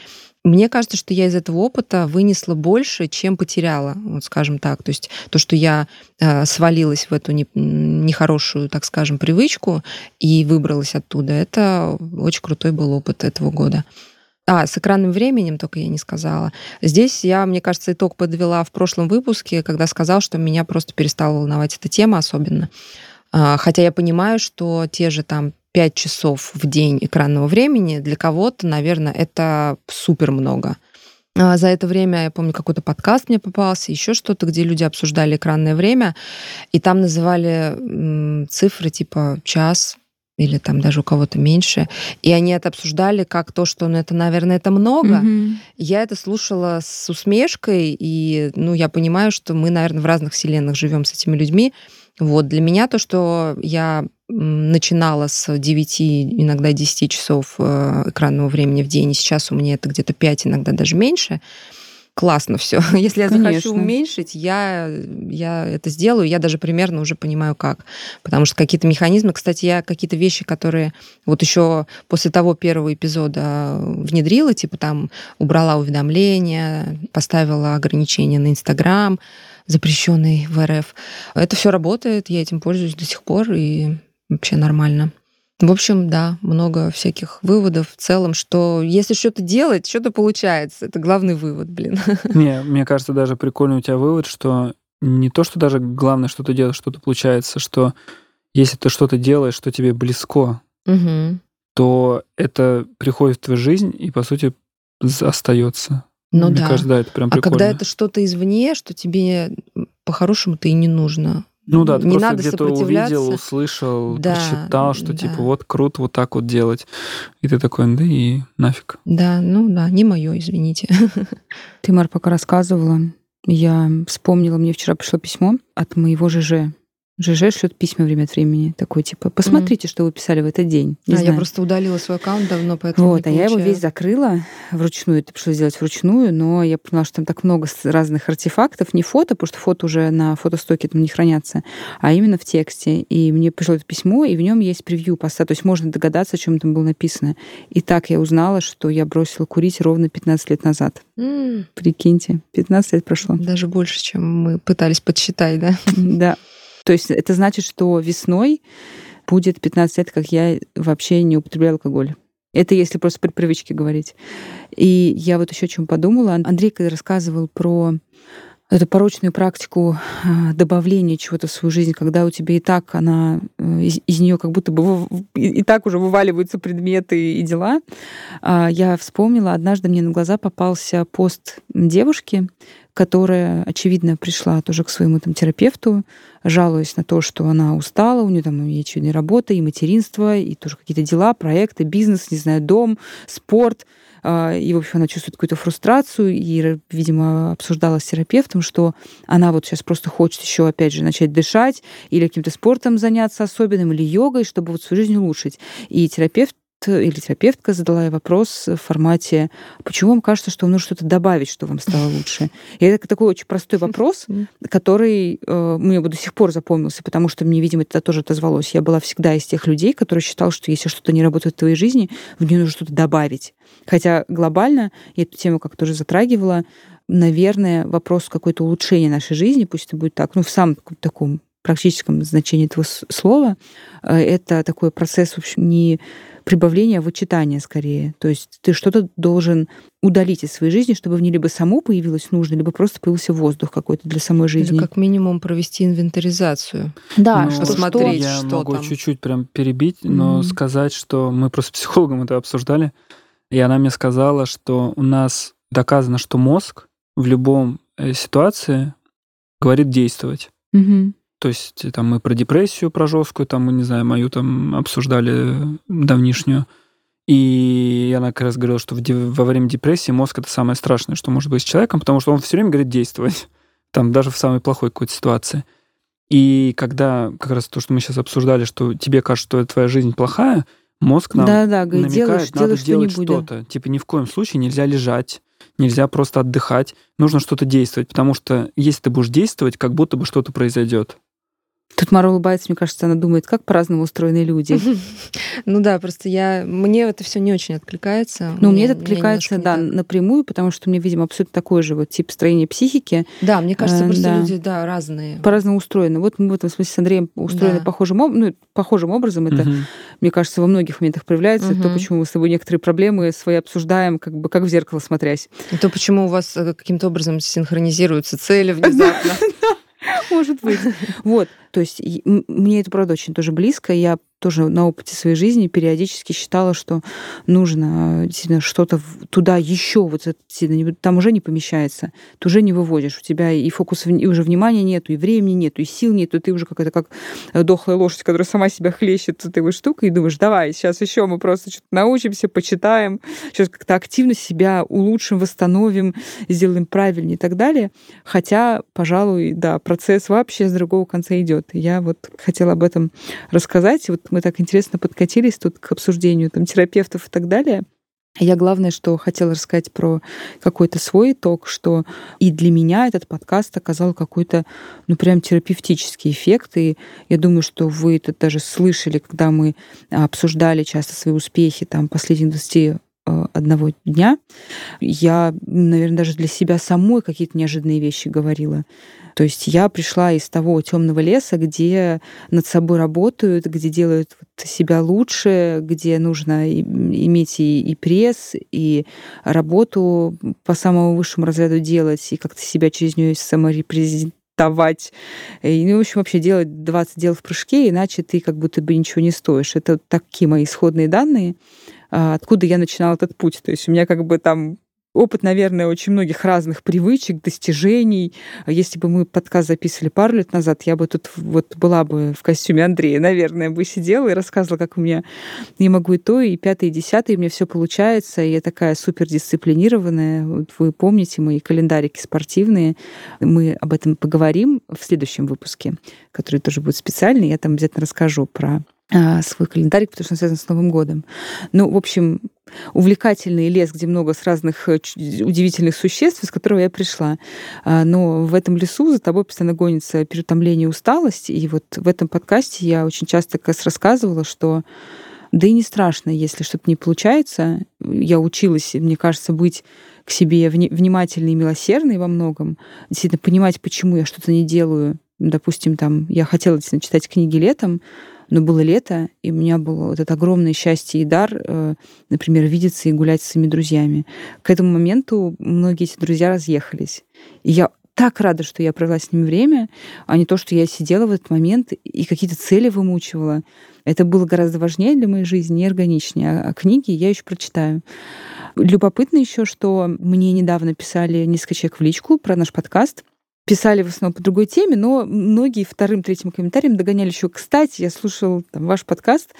Мне кажется, что я из этого опыта вынесла больше, чем потеряла, вот скажем так. То есть то, что я э, свалилась в эту не, нехорошую, так скажем, привычку и выбралась оттуда, это очень крутой был опыт этого года. А, с экранным временем только я не сказала. Здесь я, мне кажется, итог подвела в прошлом выпуске, когда сказал, что меня просто перестала волновать эта тема особенно. А, Хотя я понимаю, что те же там 5 часов в день экранного времени для кого-то, наверное, это супер много. А За это время, я помню, какой-то подкаст мне попался, еще что-то, где люди обсуждали экранное время, и там называли цифры типа час или там даже у кого-то меньше, и они это обсуждали как то, что, ну, это, наверное, это много. Мгм. Я это слушала с усмешкой, и, ну, я понимаю, что мы, наверное, в разных вселенных живем с этими людьми. Вот, для меня то, что я начинала с 9, иногда 10 часов э, экранного времени в день, и сейчас у меня это где-то 5, иногда даже меньше, классно все. Если я захочу Конечно. уменьшить, я, я это сделаю. Я даже примерно уже понимаю, как. Потому что какие-то механизмы, кстати, я какие-то вещи, которые вот еще после того первого эпизода внедрила, типа там убрала уведомления, поставила ограничения на Инстаграм, запрещенный в РФ. Это все работает, я этим пользуюсь до сих пор, и вообще нормально. В общем, да, много всяких выводов в целом, что если что-то делать, что-то получается. Это главный вывод, блин. Не, мне кажется, даже прикольный у тебя вывод, что не то, что даже главное, что ты делаешь, что-то получается, что если ты что-то делаешь, что тебе близко, Мгм. то это приходит в твою жизнь и, по сути, остается. Ну Мне да. кажется, да, это прям А прикольно. когда это что-то извне, что тебе по-хорошему-то и не нужно. Ну да, ты не просто где-то увидел, услышал, Да, прочитал, что да. типа вот круто вот так вот делать. И ты такой, да и нафиг. Да, ну да, не мое, извините. Ты, Мар, пока рассказывала, я вспомнила, мне вчера пришло письмо от моего ЖЖ. ЖЖ шлет письма время от времени. Такой, типа, посмотрите, что вы писали в этот день. Не а я знаю. просто удалила свой аккаунт давно, поэтому Вот, а я его весь закрыла вручную. Это пришлось сделать вручную, но я поняла, что там так много разных артефактов. Не фото, потому что фото уже на фотостоке там не хранятся, а именно в тексте. И мне пришло это письмо, и в нем есть превью поста. То есть можно догадаться, о чем там было написано. И так я узнала, что я бросила курить ровно 15 лет назад. М, Прикиньте, 15 лет прошло. Даже больше, чем мы пытались подсчитать, да? Да. То есть это значит, что весной будет 15 лет, как я вообще не употребляю алкоголь. Это если просто при привычке говорить. И я вот еще о чем подумала. Андрей когда рассказывал про эту порочную практику а, добавления чего-то в свою жизнь, когда у тебя и так она э, из, из нее как будто бы и так уже вываливаются предметы и дела. А, Я вспомнила, однажды мне на глаза попался пост девушки, которая, очевидно, пришла тоже к своему там терапевту, жалуясь на то, что она устала, у нее там и очевидно работа, и материнство, и тоже какие-то дела, проекты, бизнес, не знаю, дом, спорт. А, И, в общем, она чувствует какую-то фрустрацию и, видимо, обсуждала с терапевтом, что она вот сейчас просто хочет еще, опять же, начать дышать или каким-то спортом заняться особенным, или йогой, чтобы вот свою жизнь улучшить. И терапевт или терапевтка задала вопрос в формате, почему вам кажется, что вам нужно что-то добавить, что вам стало лучше? И это такой очень простой вопрос, который э, мне до сих пор запомнился, потому что мне, видимо, это тоже отозвалось. Я была всегда из тех людей, которые считал, что если что-то не работает в твоей жизни, в нее нужно что-то добавить. Хотя глобально, я эту тему как тоже затрагивала, наверное, вопрос какое-то улучшения нашей жизни, пусть это будет так, ну, в самом таком практическом значении этого слова, э, это такой процесс, в общем, не прибавления, а вычитания скорее. То есть ты что-то должен удалить из своей жизни, чтобы в ней либо само появилось нужно, либо просто появился воздух какой-то для самой жизни. Или как минимум провести инвентаризацию. Да, ну, что посмотреть, Я что могу там. чуть-чуть прям перебить, но Мгм. сказать, что мы просто с психологом это обсуждали, и она мне сказала, что у нас доказано, что мозг в любом э, ситуации говорит действовать. Мгм. То есть там мы про депрессию, про жесткую, там, мы, не знаю, мою там обсуждали давнишнюю. И она как раз говорила, что в во время депрессии мозг это самое страшное, что может быть с человеком, потому что он все время говорит действовать. Там даже в самой плохой какой-то ситуации. И когда как раз то, что мы сейчас обсуждали, что тебе кажется, что твоя жизнь плохая, мозг нам Да-да, говорит, намекает, делаешь, надо делаешь делать да. что-то. Типа ни в коем случае нельзя лежать, нельзя просто отдыхать. Нужно что-то действовать, потому что если ты будешь действовать, как будто бы что-то произойдет. Тут Мара улыбается, мне кажется, она думает, как по-разному устроены люди. Ну да, просто я мне это все не очень откликается. Ну, мне это откликается, да, напрямую, потому что у меня, видимо, абсолютно такой же вот тип строения психики, Да, мне кажется, Э, просто люди, да, разные. по-разному устроены. Вот мы в этом смысле с Андреем устроены похожим, об- ну, похожим образом. Это, мне кажется, во многих моментах проявляется. То, почему мы с тобой некоторые проблемы свои обсуждаем, как бы как в зеркало смотрясь. То, почему у вас э, каким-то образом синхронизируются цели внезапно. Может быть. Вот. То есть мне это, правда, очень тоже близко. Я тоже на опыте своей жизни периодически считала, что нужно э, действительно что-то туда еще вот это там уже не помещается, ты уже не выводишь, у тебя и фокус и уже внимания нету, и времени нету, и сил нету, ты уже какая-то как э, дохлая лошадь, которая сама себя хлещет этой вот штукой, и думаешь, давай, сейчас еще мы просто что-то научимся, почитаем, сейчас как-то активно себя улучшим, восстановим, сделаем правильнее и так далее. Хотя, пожалуй, да, процесс вообще с другого конца идет. Я вот хотела об этом рассказать. Вот мы так интересно подкатились тут к обсуждению там, терапевтов и так далее. Я главное, что хотела рассказать про какой-то свой итог, что и для меня этот подкаст оказал какой-то, ну, прям терапевтический эффект. И я думаю, что вы это даже слышали, когда мы обсуждали часто свои успехи там последних 20 э, одного дня. Я, наверное, даже для себя самой какие-то неожиданные вещи говорила. То есть я пришла из того темного леса, где над собой работают, где делают себя лучше, где нужно иметь и, и пресс, и работу по самому высшему разряду делать, и как-то себя через нее саморепрезентовать. И, ну, в общем, вообще делать 20 дел в прыжке, иначе ты как будто бы ничего не стоишь. Это такие мои исходные данные, откуда я начинала этот путь. То есть у меня как бы там опыт, наверное, очень многих разных привычек, достижений. А Если бы мы подкаст записывали пару лет назад, я бы тут вот была бы в костюме Андрея, наверное, бы сидела и рассказывала, как у меня я могу и то, и пятое, и десятое, и у все получается, и я такая супердисциплинированная. Вот вы помните мои календарики спортивные. Мы об этом поговорим в следующем выпуске, который тоже будет специальный. Я там обязательно расскажу про а, свой календарик, потому что он связан с Новым годом. Ну, в общем, увлекательный лес, где много с разных э, удивительных существ, из которого я пришла. А, Но в этом лесу за тобой постоянно гонится переутомление и усталость. И вот в этом подкасте я очень часто как раз рассказывала, что да и не страшно, если что-то не получается. Я училась, мне кажется, быть к себе вни- внимательной и милосердной во многом, действительно понимать, почему я что-то не делаю. Допустим, там, я хотела действительно читать книги летом, но было лето, и у меня было вот это огромное счастье и дар, э, например, видеться и гулять с своими друзьями. К этому моменту многие эти друзья разъехались. И я так рада, что я провела с ними время, а не то, что я сидела в этот момент и какие-то цели вымучивала. Это было гораздо важнее для моей жизни и органичнее. А а книги я еще прочитаю. Любопытно еще, что мне недавно писали несколько человек в личку про наш подкаст. Писали в основном по другой теме, но многие вторым, третьим комментарием догоняли еще. Кстати, я слушал там, ваш подкаст,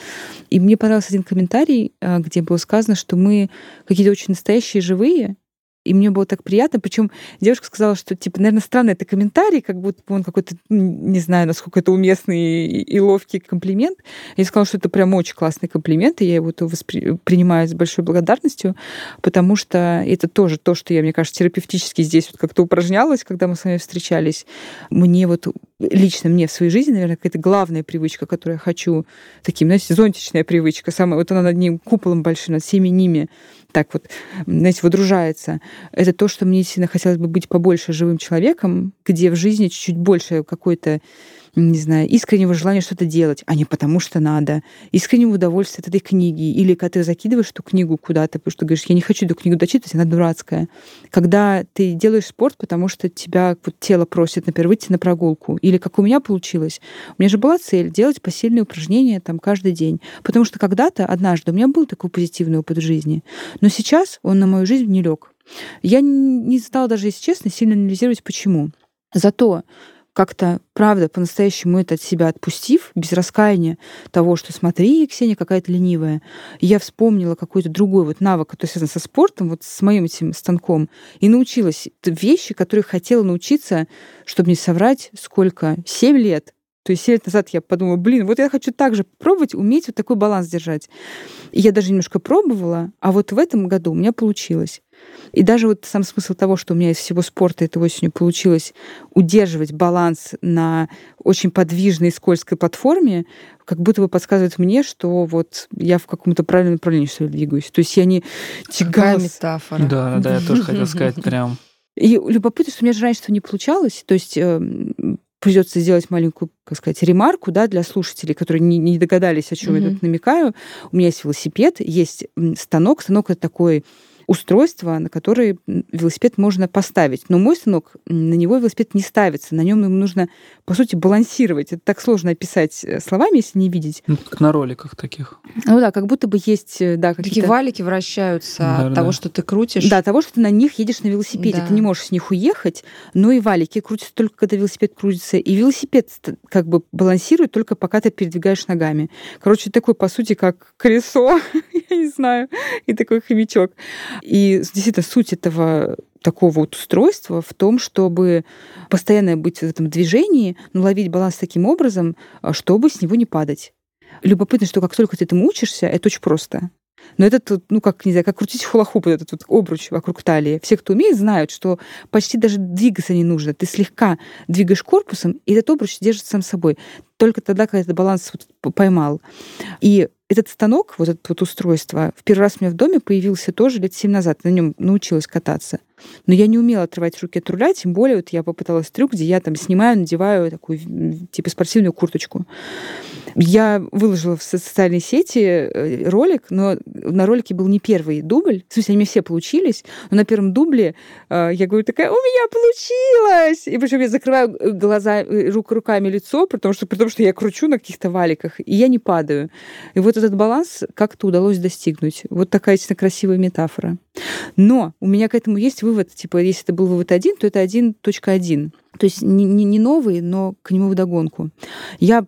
и мне понравился один комментарий, а, где было сказано, что мы какие-то очень настоящие, живые, и мне было так приятно. Причем девушка сказала, что, типа, наверное, странный это комментарий, как будто он какой-то, не знаю, насколько это уместный и ловкий комплимент. Я сказала, что это прям очень классный комплимент, и я его воспринимаю с большой благодарностью, потому что это тоже то, что я, мне кажется, терапевтически здесь вот как-то упражнялась, когда мы с вами встречались. Мне вот лично мне в своей жизни, наверное, какая-то главная привычка, которую я хочу, таким, знаете, зонтичная привычка, самая, вот она над ним куполом большим, над всеми ними, так вот, знаете, выдружается. Это то, что мне сильно хотелось бы быть побольше живым человеком, где в жизни чуть-чуть больше какой-то не знаю, искреннего желания что-то делать, а не потому что надо, искреннего удовольствия от этой книги, или когда ты закидываешь эту книгу куда-то, потому что говоришь, я не хочу эту книгу дочитывать, она дурацкая. Когда ты делаешь спорт, потому что тебя вот тело просит, например, выйти на прогулку, или как у меня получилось, у меня же была цель делать посильные упражнения там каждый день, потому что когда-то, однажды, у меня был такой позитивный опыт в жизни, но сейчас он на мою жизнь не лег. Я не стала даже, если честно, сильно анализировать, почему. Зато как-то, правда, по-настоящему это от себя отпустив, без раскаяния того, что смотри, Ксения какая-то ленивая, я вспомнила какой-то другой вот навык, который связан со спортом, вот с моим этим станком, и научилась вещи, которые хотела научиться, чтобы не соврать, сколько? Семь лет. То есть 7 лет назад я подумала, блин, вот я хочу также пробовать, уметь вот такой баланс держать. И я даже немножко пробовала, а вот в этом году у меня получилось. И даже вот сам смысл того, что у меня из всего спорта этой осенью получилось удерживать баланс на очень подвижной и скользкой платформе, как будто бы подсказывает мне, что вот я в каком-то правильном направлении что ли двигаюсь. То есть я не тягалась. Какая метафора. Да, да, я тоже хотела сказать прям. И любопытно, что у меня же раньше не получалось. То есть эм, придется сделать маленькую, как сказать, ремарку да, для слушателей, которые не, не догадались, о чем mm-hmm. я тут намекаю. У меня есть велосипед, есть станок. Станок это такой устройство, на которое велосипед можно поставить. Но мой станок, на него велосипед не ставится. На нем ему нужно, по сути, балансировать. Это так сложно описать э, словами, если не видеть. Ну, как на роликах таких. Ну да, как будто бы есть, э, да, какие-то... Такие валики вращаются да, от да. того, что ты крутишь. Да, того, что ты на них едешь на велосипеде. Да. Ты не можешь с них уехать, но и валики крутятся только, когда велосипед крутится. И велосипед как бы балансирует только пока ты передвигаешь ногами. Короче, такой, по сути, как колесо, я не знаю, и такой хомячок. И действительно суть этого такого вот устройства в том, чтобы постоянно быть в этом движении, но ловить баланс таким образом, а, чтобы с него не падать. Любопытно, что как только ты этому учишься, это очень просто. Но этот, ну, как, не знаю, как крутить хулахуп, этот вот обруч вокруг талии. Все, кто умеет, знают, что почти даже двигаться не нужно. Ты слегка двигаешь корпусом, и этот обруч держится сам собой. Только тогда, когда этот баланс вот поймал. И этот станок, вот это вот устройство, в первый раз у меня в доме появился тоже лет семь назад. На нем научилась кататься. Но я не умела отрывать руки от руля, тем более вот я попыталась трюк, где я там снимаю, надеваю такую типа спортивную курточку. Я выложила в социальные сети э, ролик, но на ролике был не первый дубль. В смысле, они все получились, но на первом дубле э, я говорю такая, у меня получилось! И причем я закрываю э, глаза рук, руками лицо, потому что, потому что я кручу на каких-то валиках, и я не падаю. И вот этот баланс как-то удалось достигнуть. Вот такая действительно красивая метафора. Но у меня к этому есть вывод, типа, если это был вывод один, то это 1.1. То есть не, не, не новый, но к нему вдогонку. Я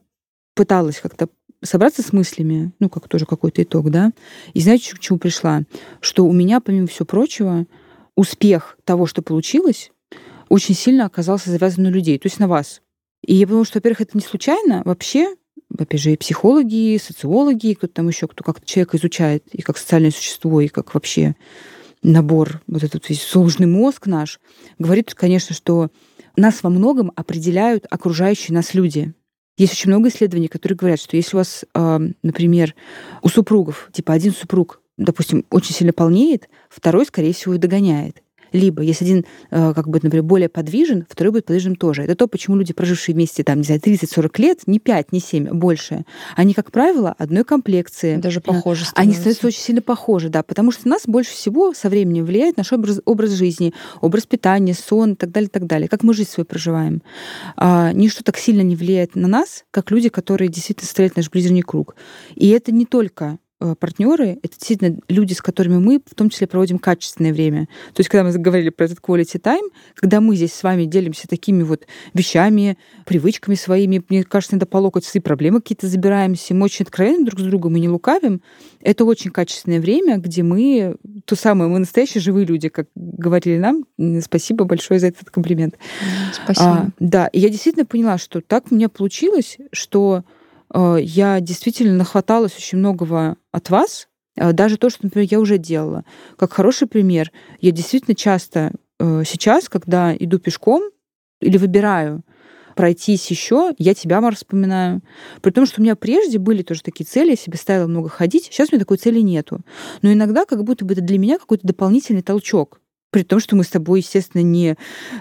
пыталась как-то собраться с мыслями, ну, как тоже какой-то итог, да, и знаете, к чему пришла? Что у меня, помимо всего прочего, успех того, что получилось, очень сильно оказался завязан на людей, то есть на вас. И я поняла, что, во-первых, это не случайно. Вообще, опять же, и психологи, и социологи, и кто-то там еще, кто как человек изучает, и как социальное существо, и как вообще набор, вот этот весь сложный мозг наш, говорит, конечно, что нас во многом определяют окружающие нас люди. Есть очень много исследований, которые говорят, что если у вас, а, например, у супругов, типа один супруг, допустим, очень сильно полнеет, второй, скорее всего, догоняет. Либо, если один, э, как бы, например, более подвижен, второй будет подвижен тоже. Это то, почему люди, прожившие вместе, там, не знаю, 30-40 лет, не 5, не 7, а больше, они, как правило, одной комплекции. Даже похожи становятся. Они становятся очень сильно похожи, да, потому что нас больше всего со временем влияет наш образ, образ жизни, образ питания, сон и так далее, и так далее. Как мы жизнь свою проживаем. А, ничто так сильно не влияет на нас, как люди, которые действительно составляют наш ближний круг. И это не только э, партнеры — это действительно люди, с которыми мы в том числе проводим качественное время. То есть, когда мы говорили про этот quality time, когда мы здесь с вами делимся такими вот вещами, привычками своими, мне кажется, надо по локоть свои проблемы какие-то забираемся, мы очень откровенны друг с другом и не лукавим, это очень качественное время, где мы то самое, мы настоящие живые люди, как говорили нам. Спасибо большое за этот комплимент. Спасибо. А, да, и я действительно поняла, что так у меня получилось, что э, я действительно нахваталась очень многого от вас, э, даже то, что, например, я уже делала. Как хороший пример, я действительно часто э, сейчас, когда иду пешком или выбираю пройтись еще, я тебя, Мар, вспоминаю. При том, что у меня прежде были тоже такие цели, я себе ставила много ходить, сейчас у меня такой цели нету. Но иногда как будто бы это для меня какой-то дополнительный толчок. При том, что мы с тобой, естественно, не,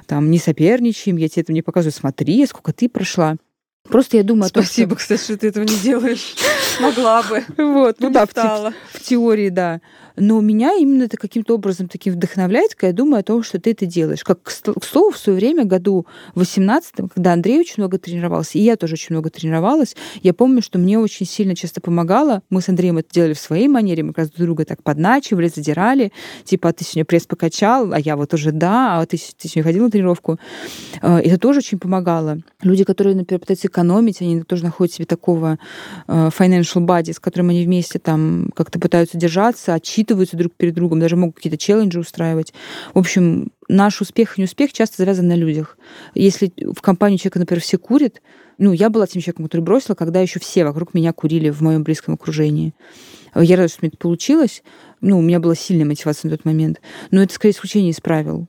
там, не соперничаем, я тебе это не показываю, смотри, сколько ты прошла. Просто я думаю Спасибо, о том, что... кстати, что ты этого не делаешь. Могла бы. Вот, ну да, в, в теории, да. Но меня именно это каким-то образом таким вдохновляет, когда я думаю о том, что ты это делаешь. Как, к слову, в свое время, году 18 когда Андрей очень много тренировался, и я тоже очень много тренировалась, я помню, что мне очень сильно часто помогало. Мы с Андреем это делали в своей манере, мы как раз друг друга так подначивали, задирали. Типа, а ты сегодня пресс покачал, а я вот уже да, а ты, ты сегодня ходил на тренировку. А, это тоже очень помогало. Люди, которые, например, пытаются экономить, они тоже находят себе такого а, financial buddy, с которым они вместе там как-то пытаются держаться, отчитываются друг перед другом, даже могут какие-то челленджи устраивать. В общем, наш успех и неуспех часто завязан на людях. Если в компании человека, например, все курят, ну, я была тем человеком, который бросила, когда еще все вокруг меня курили в моем близком окружении. Я рада, что мне это получилось. Ну, у меня была сильная мотивация на тот момент. Но это, скорее, исключение из правил.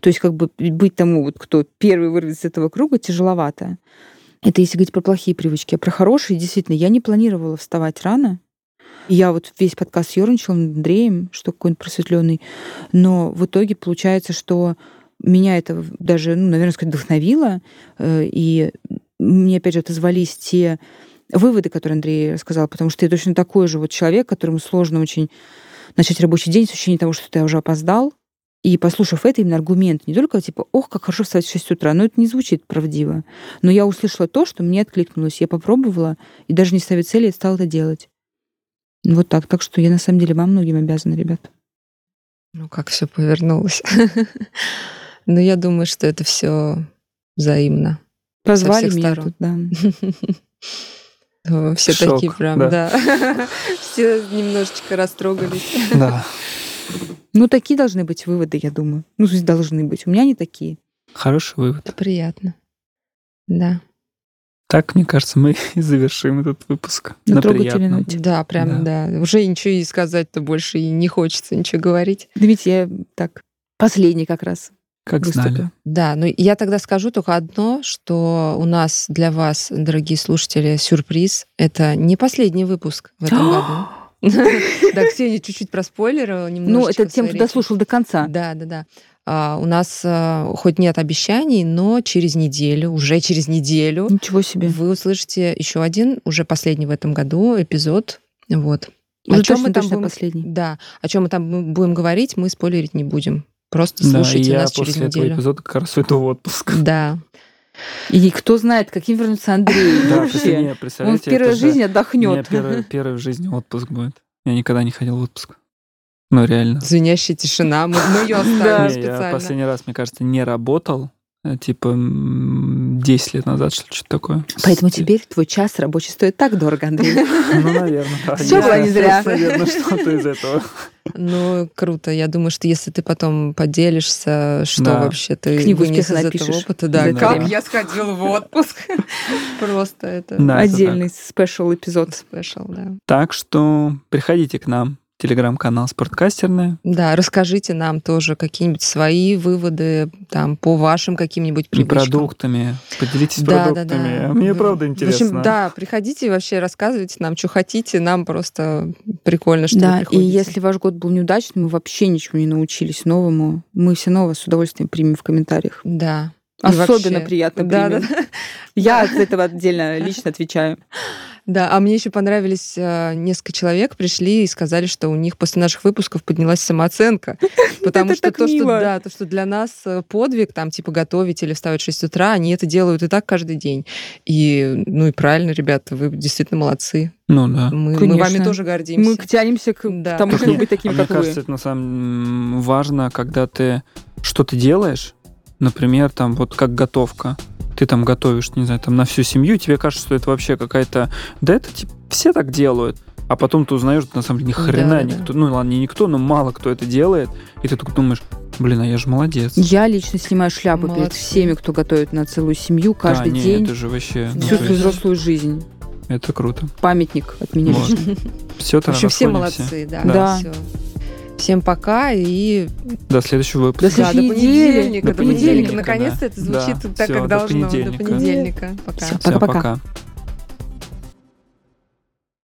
То есть, как бы быть тому, вот, кто первый вырвет из этого круга, тяжеловато. Это если говорить про плохие привычки. А про хорошие, действительно, я не планировала вставать рано. Я вот весь подкаст ерничала над Андреем, что какой-нибудь просветленный. Но в итоге получается, что меня это даже, ну, наверное, сказать, вдохновило. Э, и мне, опять же, отозвались те выводы, которые Андрей рассказал, потому что я точно такой же вот человек, которому сложно очень начать рабочий день с ощущением того, что ты уже опоздал. И послушав это, именно аргумент, не только типа, ох, как хорошо встать в 6 утра, но это не звучит правдиво. Но я услышала то, что мне откликнулось. Я попробовала, и даже не ставя цели, я стала это делать. Вот так. Так что я на самом деле вам многим обязана, ребят. Ну, как все повернулось. Но я думаю, что это все взаимно. Позвали меня тут, да. Все такие прям, да. Все немножечко растрогались. Да. Ну, такие должны быть выводы, я думаю. Ну, то есть должны быть. У меня не такие. Хороший вывод. Это приятно. Да. Так, мне кажется, мы и завершим этот выпуск. На, на приятном. Да, прям, да. да. Уже ничего и сказать-то больше и не хочется ничего говорить. Да ведь я так последний как раз. Как выступил. знали. Да, ну я тогда скажу только одно, что у нас для вас, дорогие слушатели, сюрприз. Это не последний выпуск в этом году. Да, Ксения чуть-чуть проспойлерила немножечко. Ну, это тем, кто дослушал до конца. Да, да, да. А, у нас а, хоть нет обещаний, но через неделю, уже через неделю, Ничего себе. вы услышите еще один, уже последний в этом году эпизод. Вот. Уже о чем мы там будем, последний. Да, о чем мы там будем говорить, мы спойлерить не будем. Просто слушайте да, нас я через после неделю. этого эпизода как раз уйду в отпуск. Да. И кто знает, каким вернется Андрей да, вообще. Он в первой жизни отдохнет. Первый, первый в жизни отпуск будет. Я никогда не ходил в отпуск. Ну, реально. Звенящая тишина. Мы, мы ее оставили специально. Я последний раз, мне кажется, не работал. Э, типа 10 лет назад, что-то такое. Поэтому теперь твой час рабочий стоит так дорого, Андрей. Ну, наверное. Все было не зря. Наверное, что-то из этого. Ну, круто. Я думаю, что если ты потом поделишься, что да. вообще ты Книгу вынес из напишешь. этого опыта, да, как я сходила в отпуск. Просто это да, отдельный спешл эпизод. Спешл, да. Так что приходите к нам телеграм-канал «Спорткастерная». Да, расскажите нам тоже какие-нибудь свои выводы там по вашим каким-нибудь привычкам. И продуктами. Поделитесь да, продуктами. Да, да. Мне правда интересно. В общем, да, приходите вообще рассказывайте нам, что хотите. Нам просто прикольно, что да, вы приходите. и если ваш год был неудачным, мы вообще ничего не научились новому, мы все новое с удовольствием примем в комментариях. Да. Особенно вообще. приятно Да, да, Я от этого отдельно лично отвечаю. Да, а мне еще понравились э, несколько человек, пришли и сказали, что у них после наших выпусков поднялась самооценка. Потому что то, что, да, то, что для нас э, подвиг, там, типа, готовить или вставать в 6 утра, они это делают и так каждый день. И, ну и правильно, ребята, вы действительно молодцы. Ну да. Мы, мы Конечно. вами тоже гордимся. Мы тянемся к Да. тому, чтобы быть такими, а мне как кажется, вы. это на самом важно, когда ты что-то делаешь, например, там вот как готовка. Ты там готовишь, не знаю, там на всю семью, тебе кажется, что это вообще какая-то... Да это типа, все так делают. А потом ты узнаешь, что на самом деле ни хрена Да, да. никто, ну ладно, не никто, но мало кто это делает. И ты такой думаешь, блин, а я же молодец. Я лично снимаю шляпу перед Молодцы. всеми, кто готовит на целую семью каждый Да, не, день, это же вообще... ну, всю свою взрослую жизнь. это круто. Памятник от меня Вот. лично. Все, В общем, все молодцы, да. Да. всё. Всем пока и До следующего выпуска. До да, до следующей понедельника. До понедельника. понедельника, Наконец-то да. это звучит Да, так, всё, как до должно. До понедельника. понедельника. Пока. Всем Пока-пока. пока.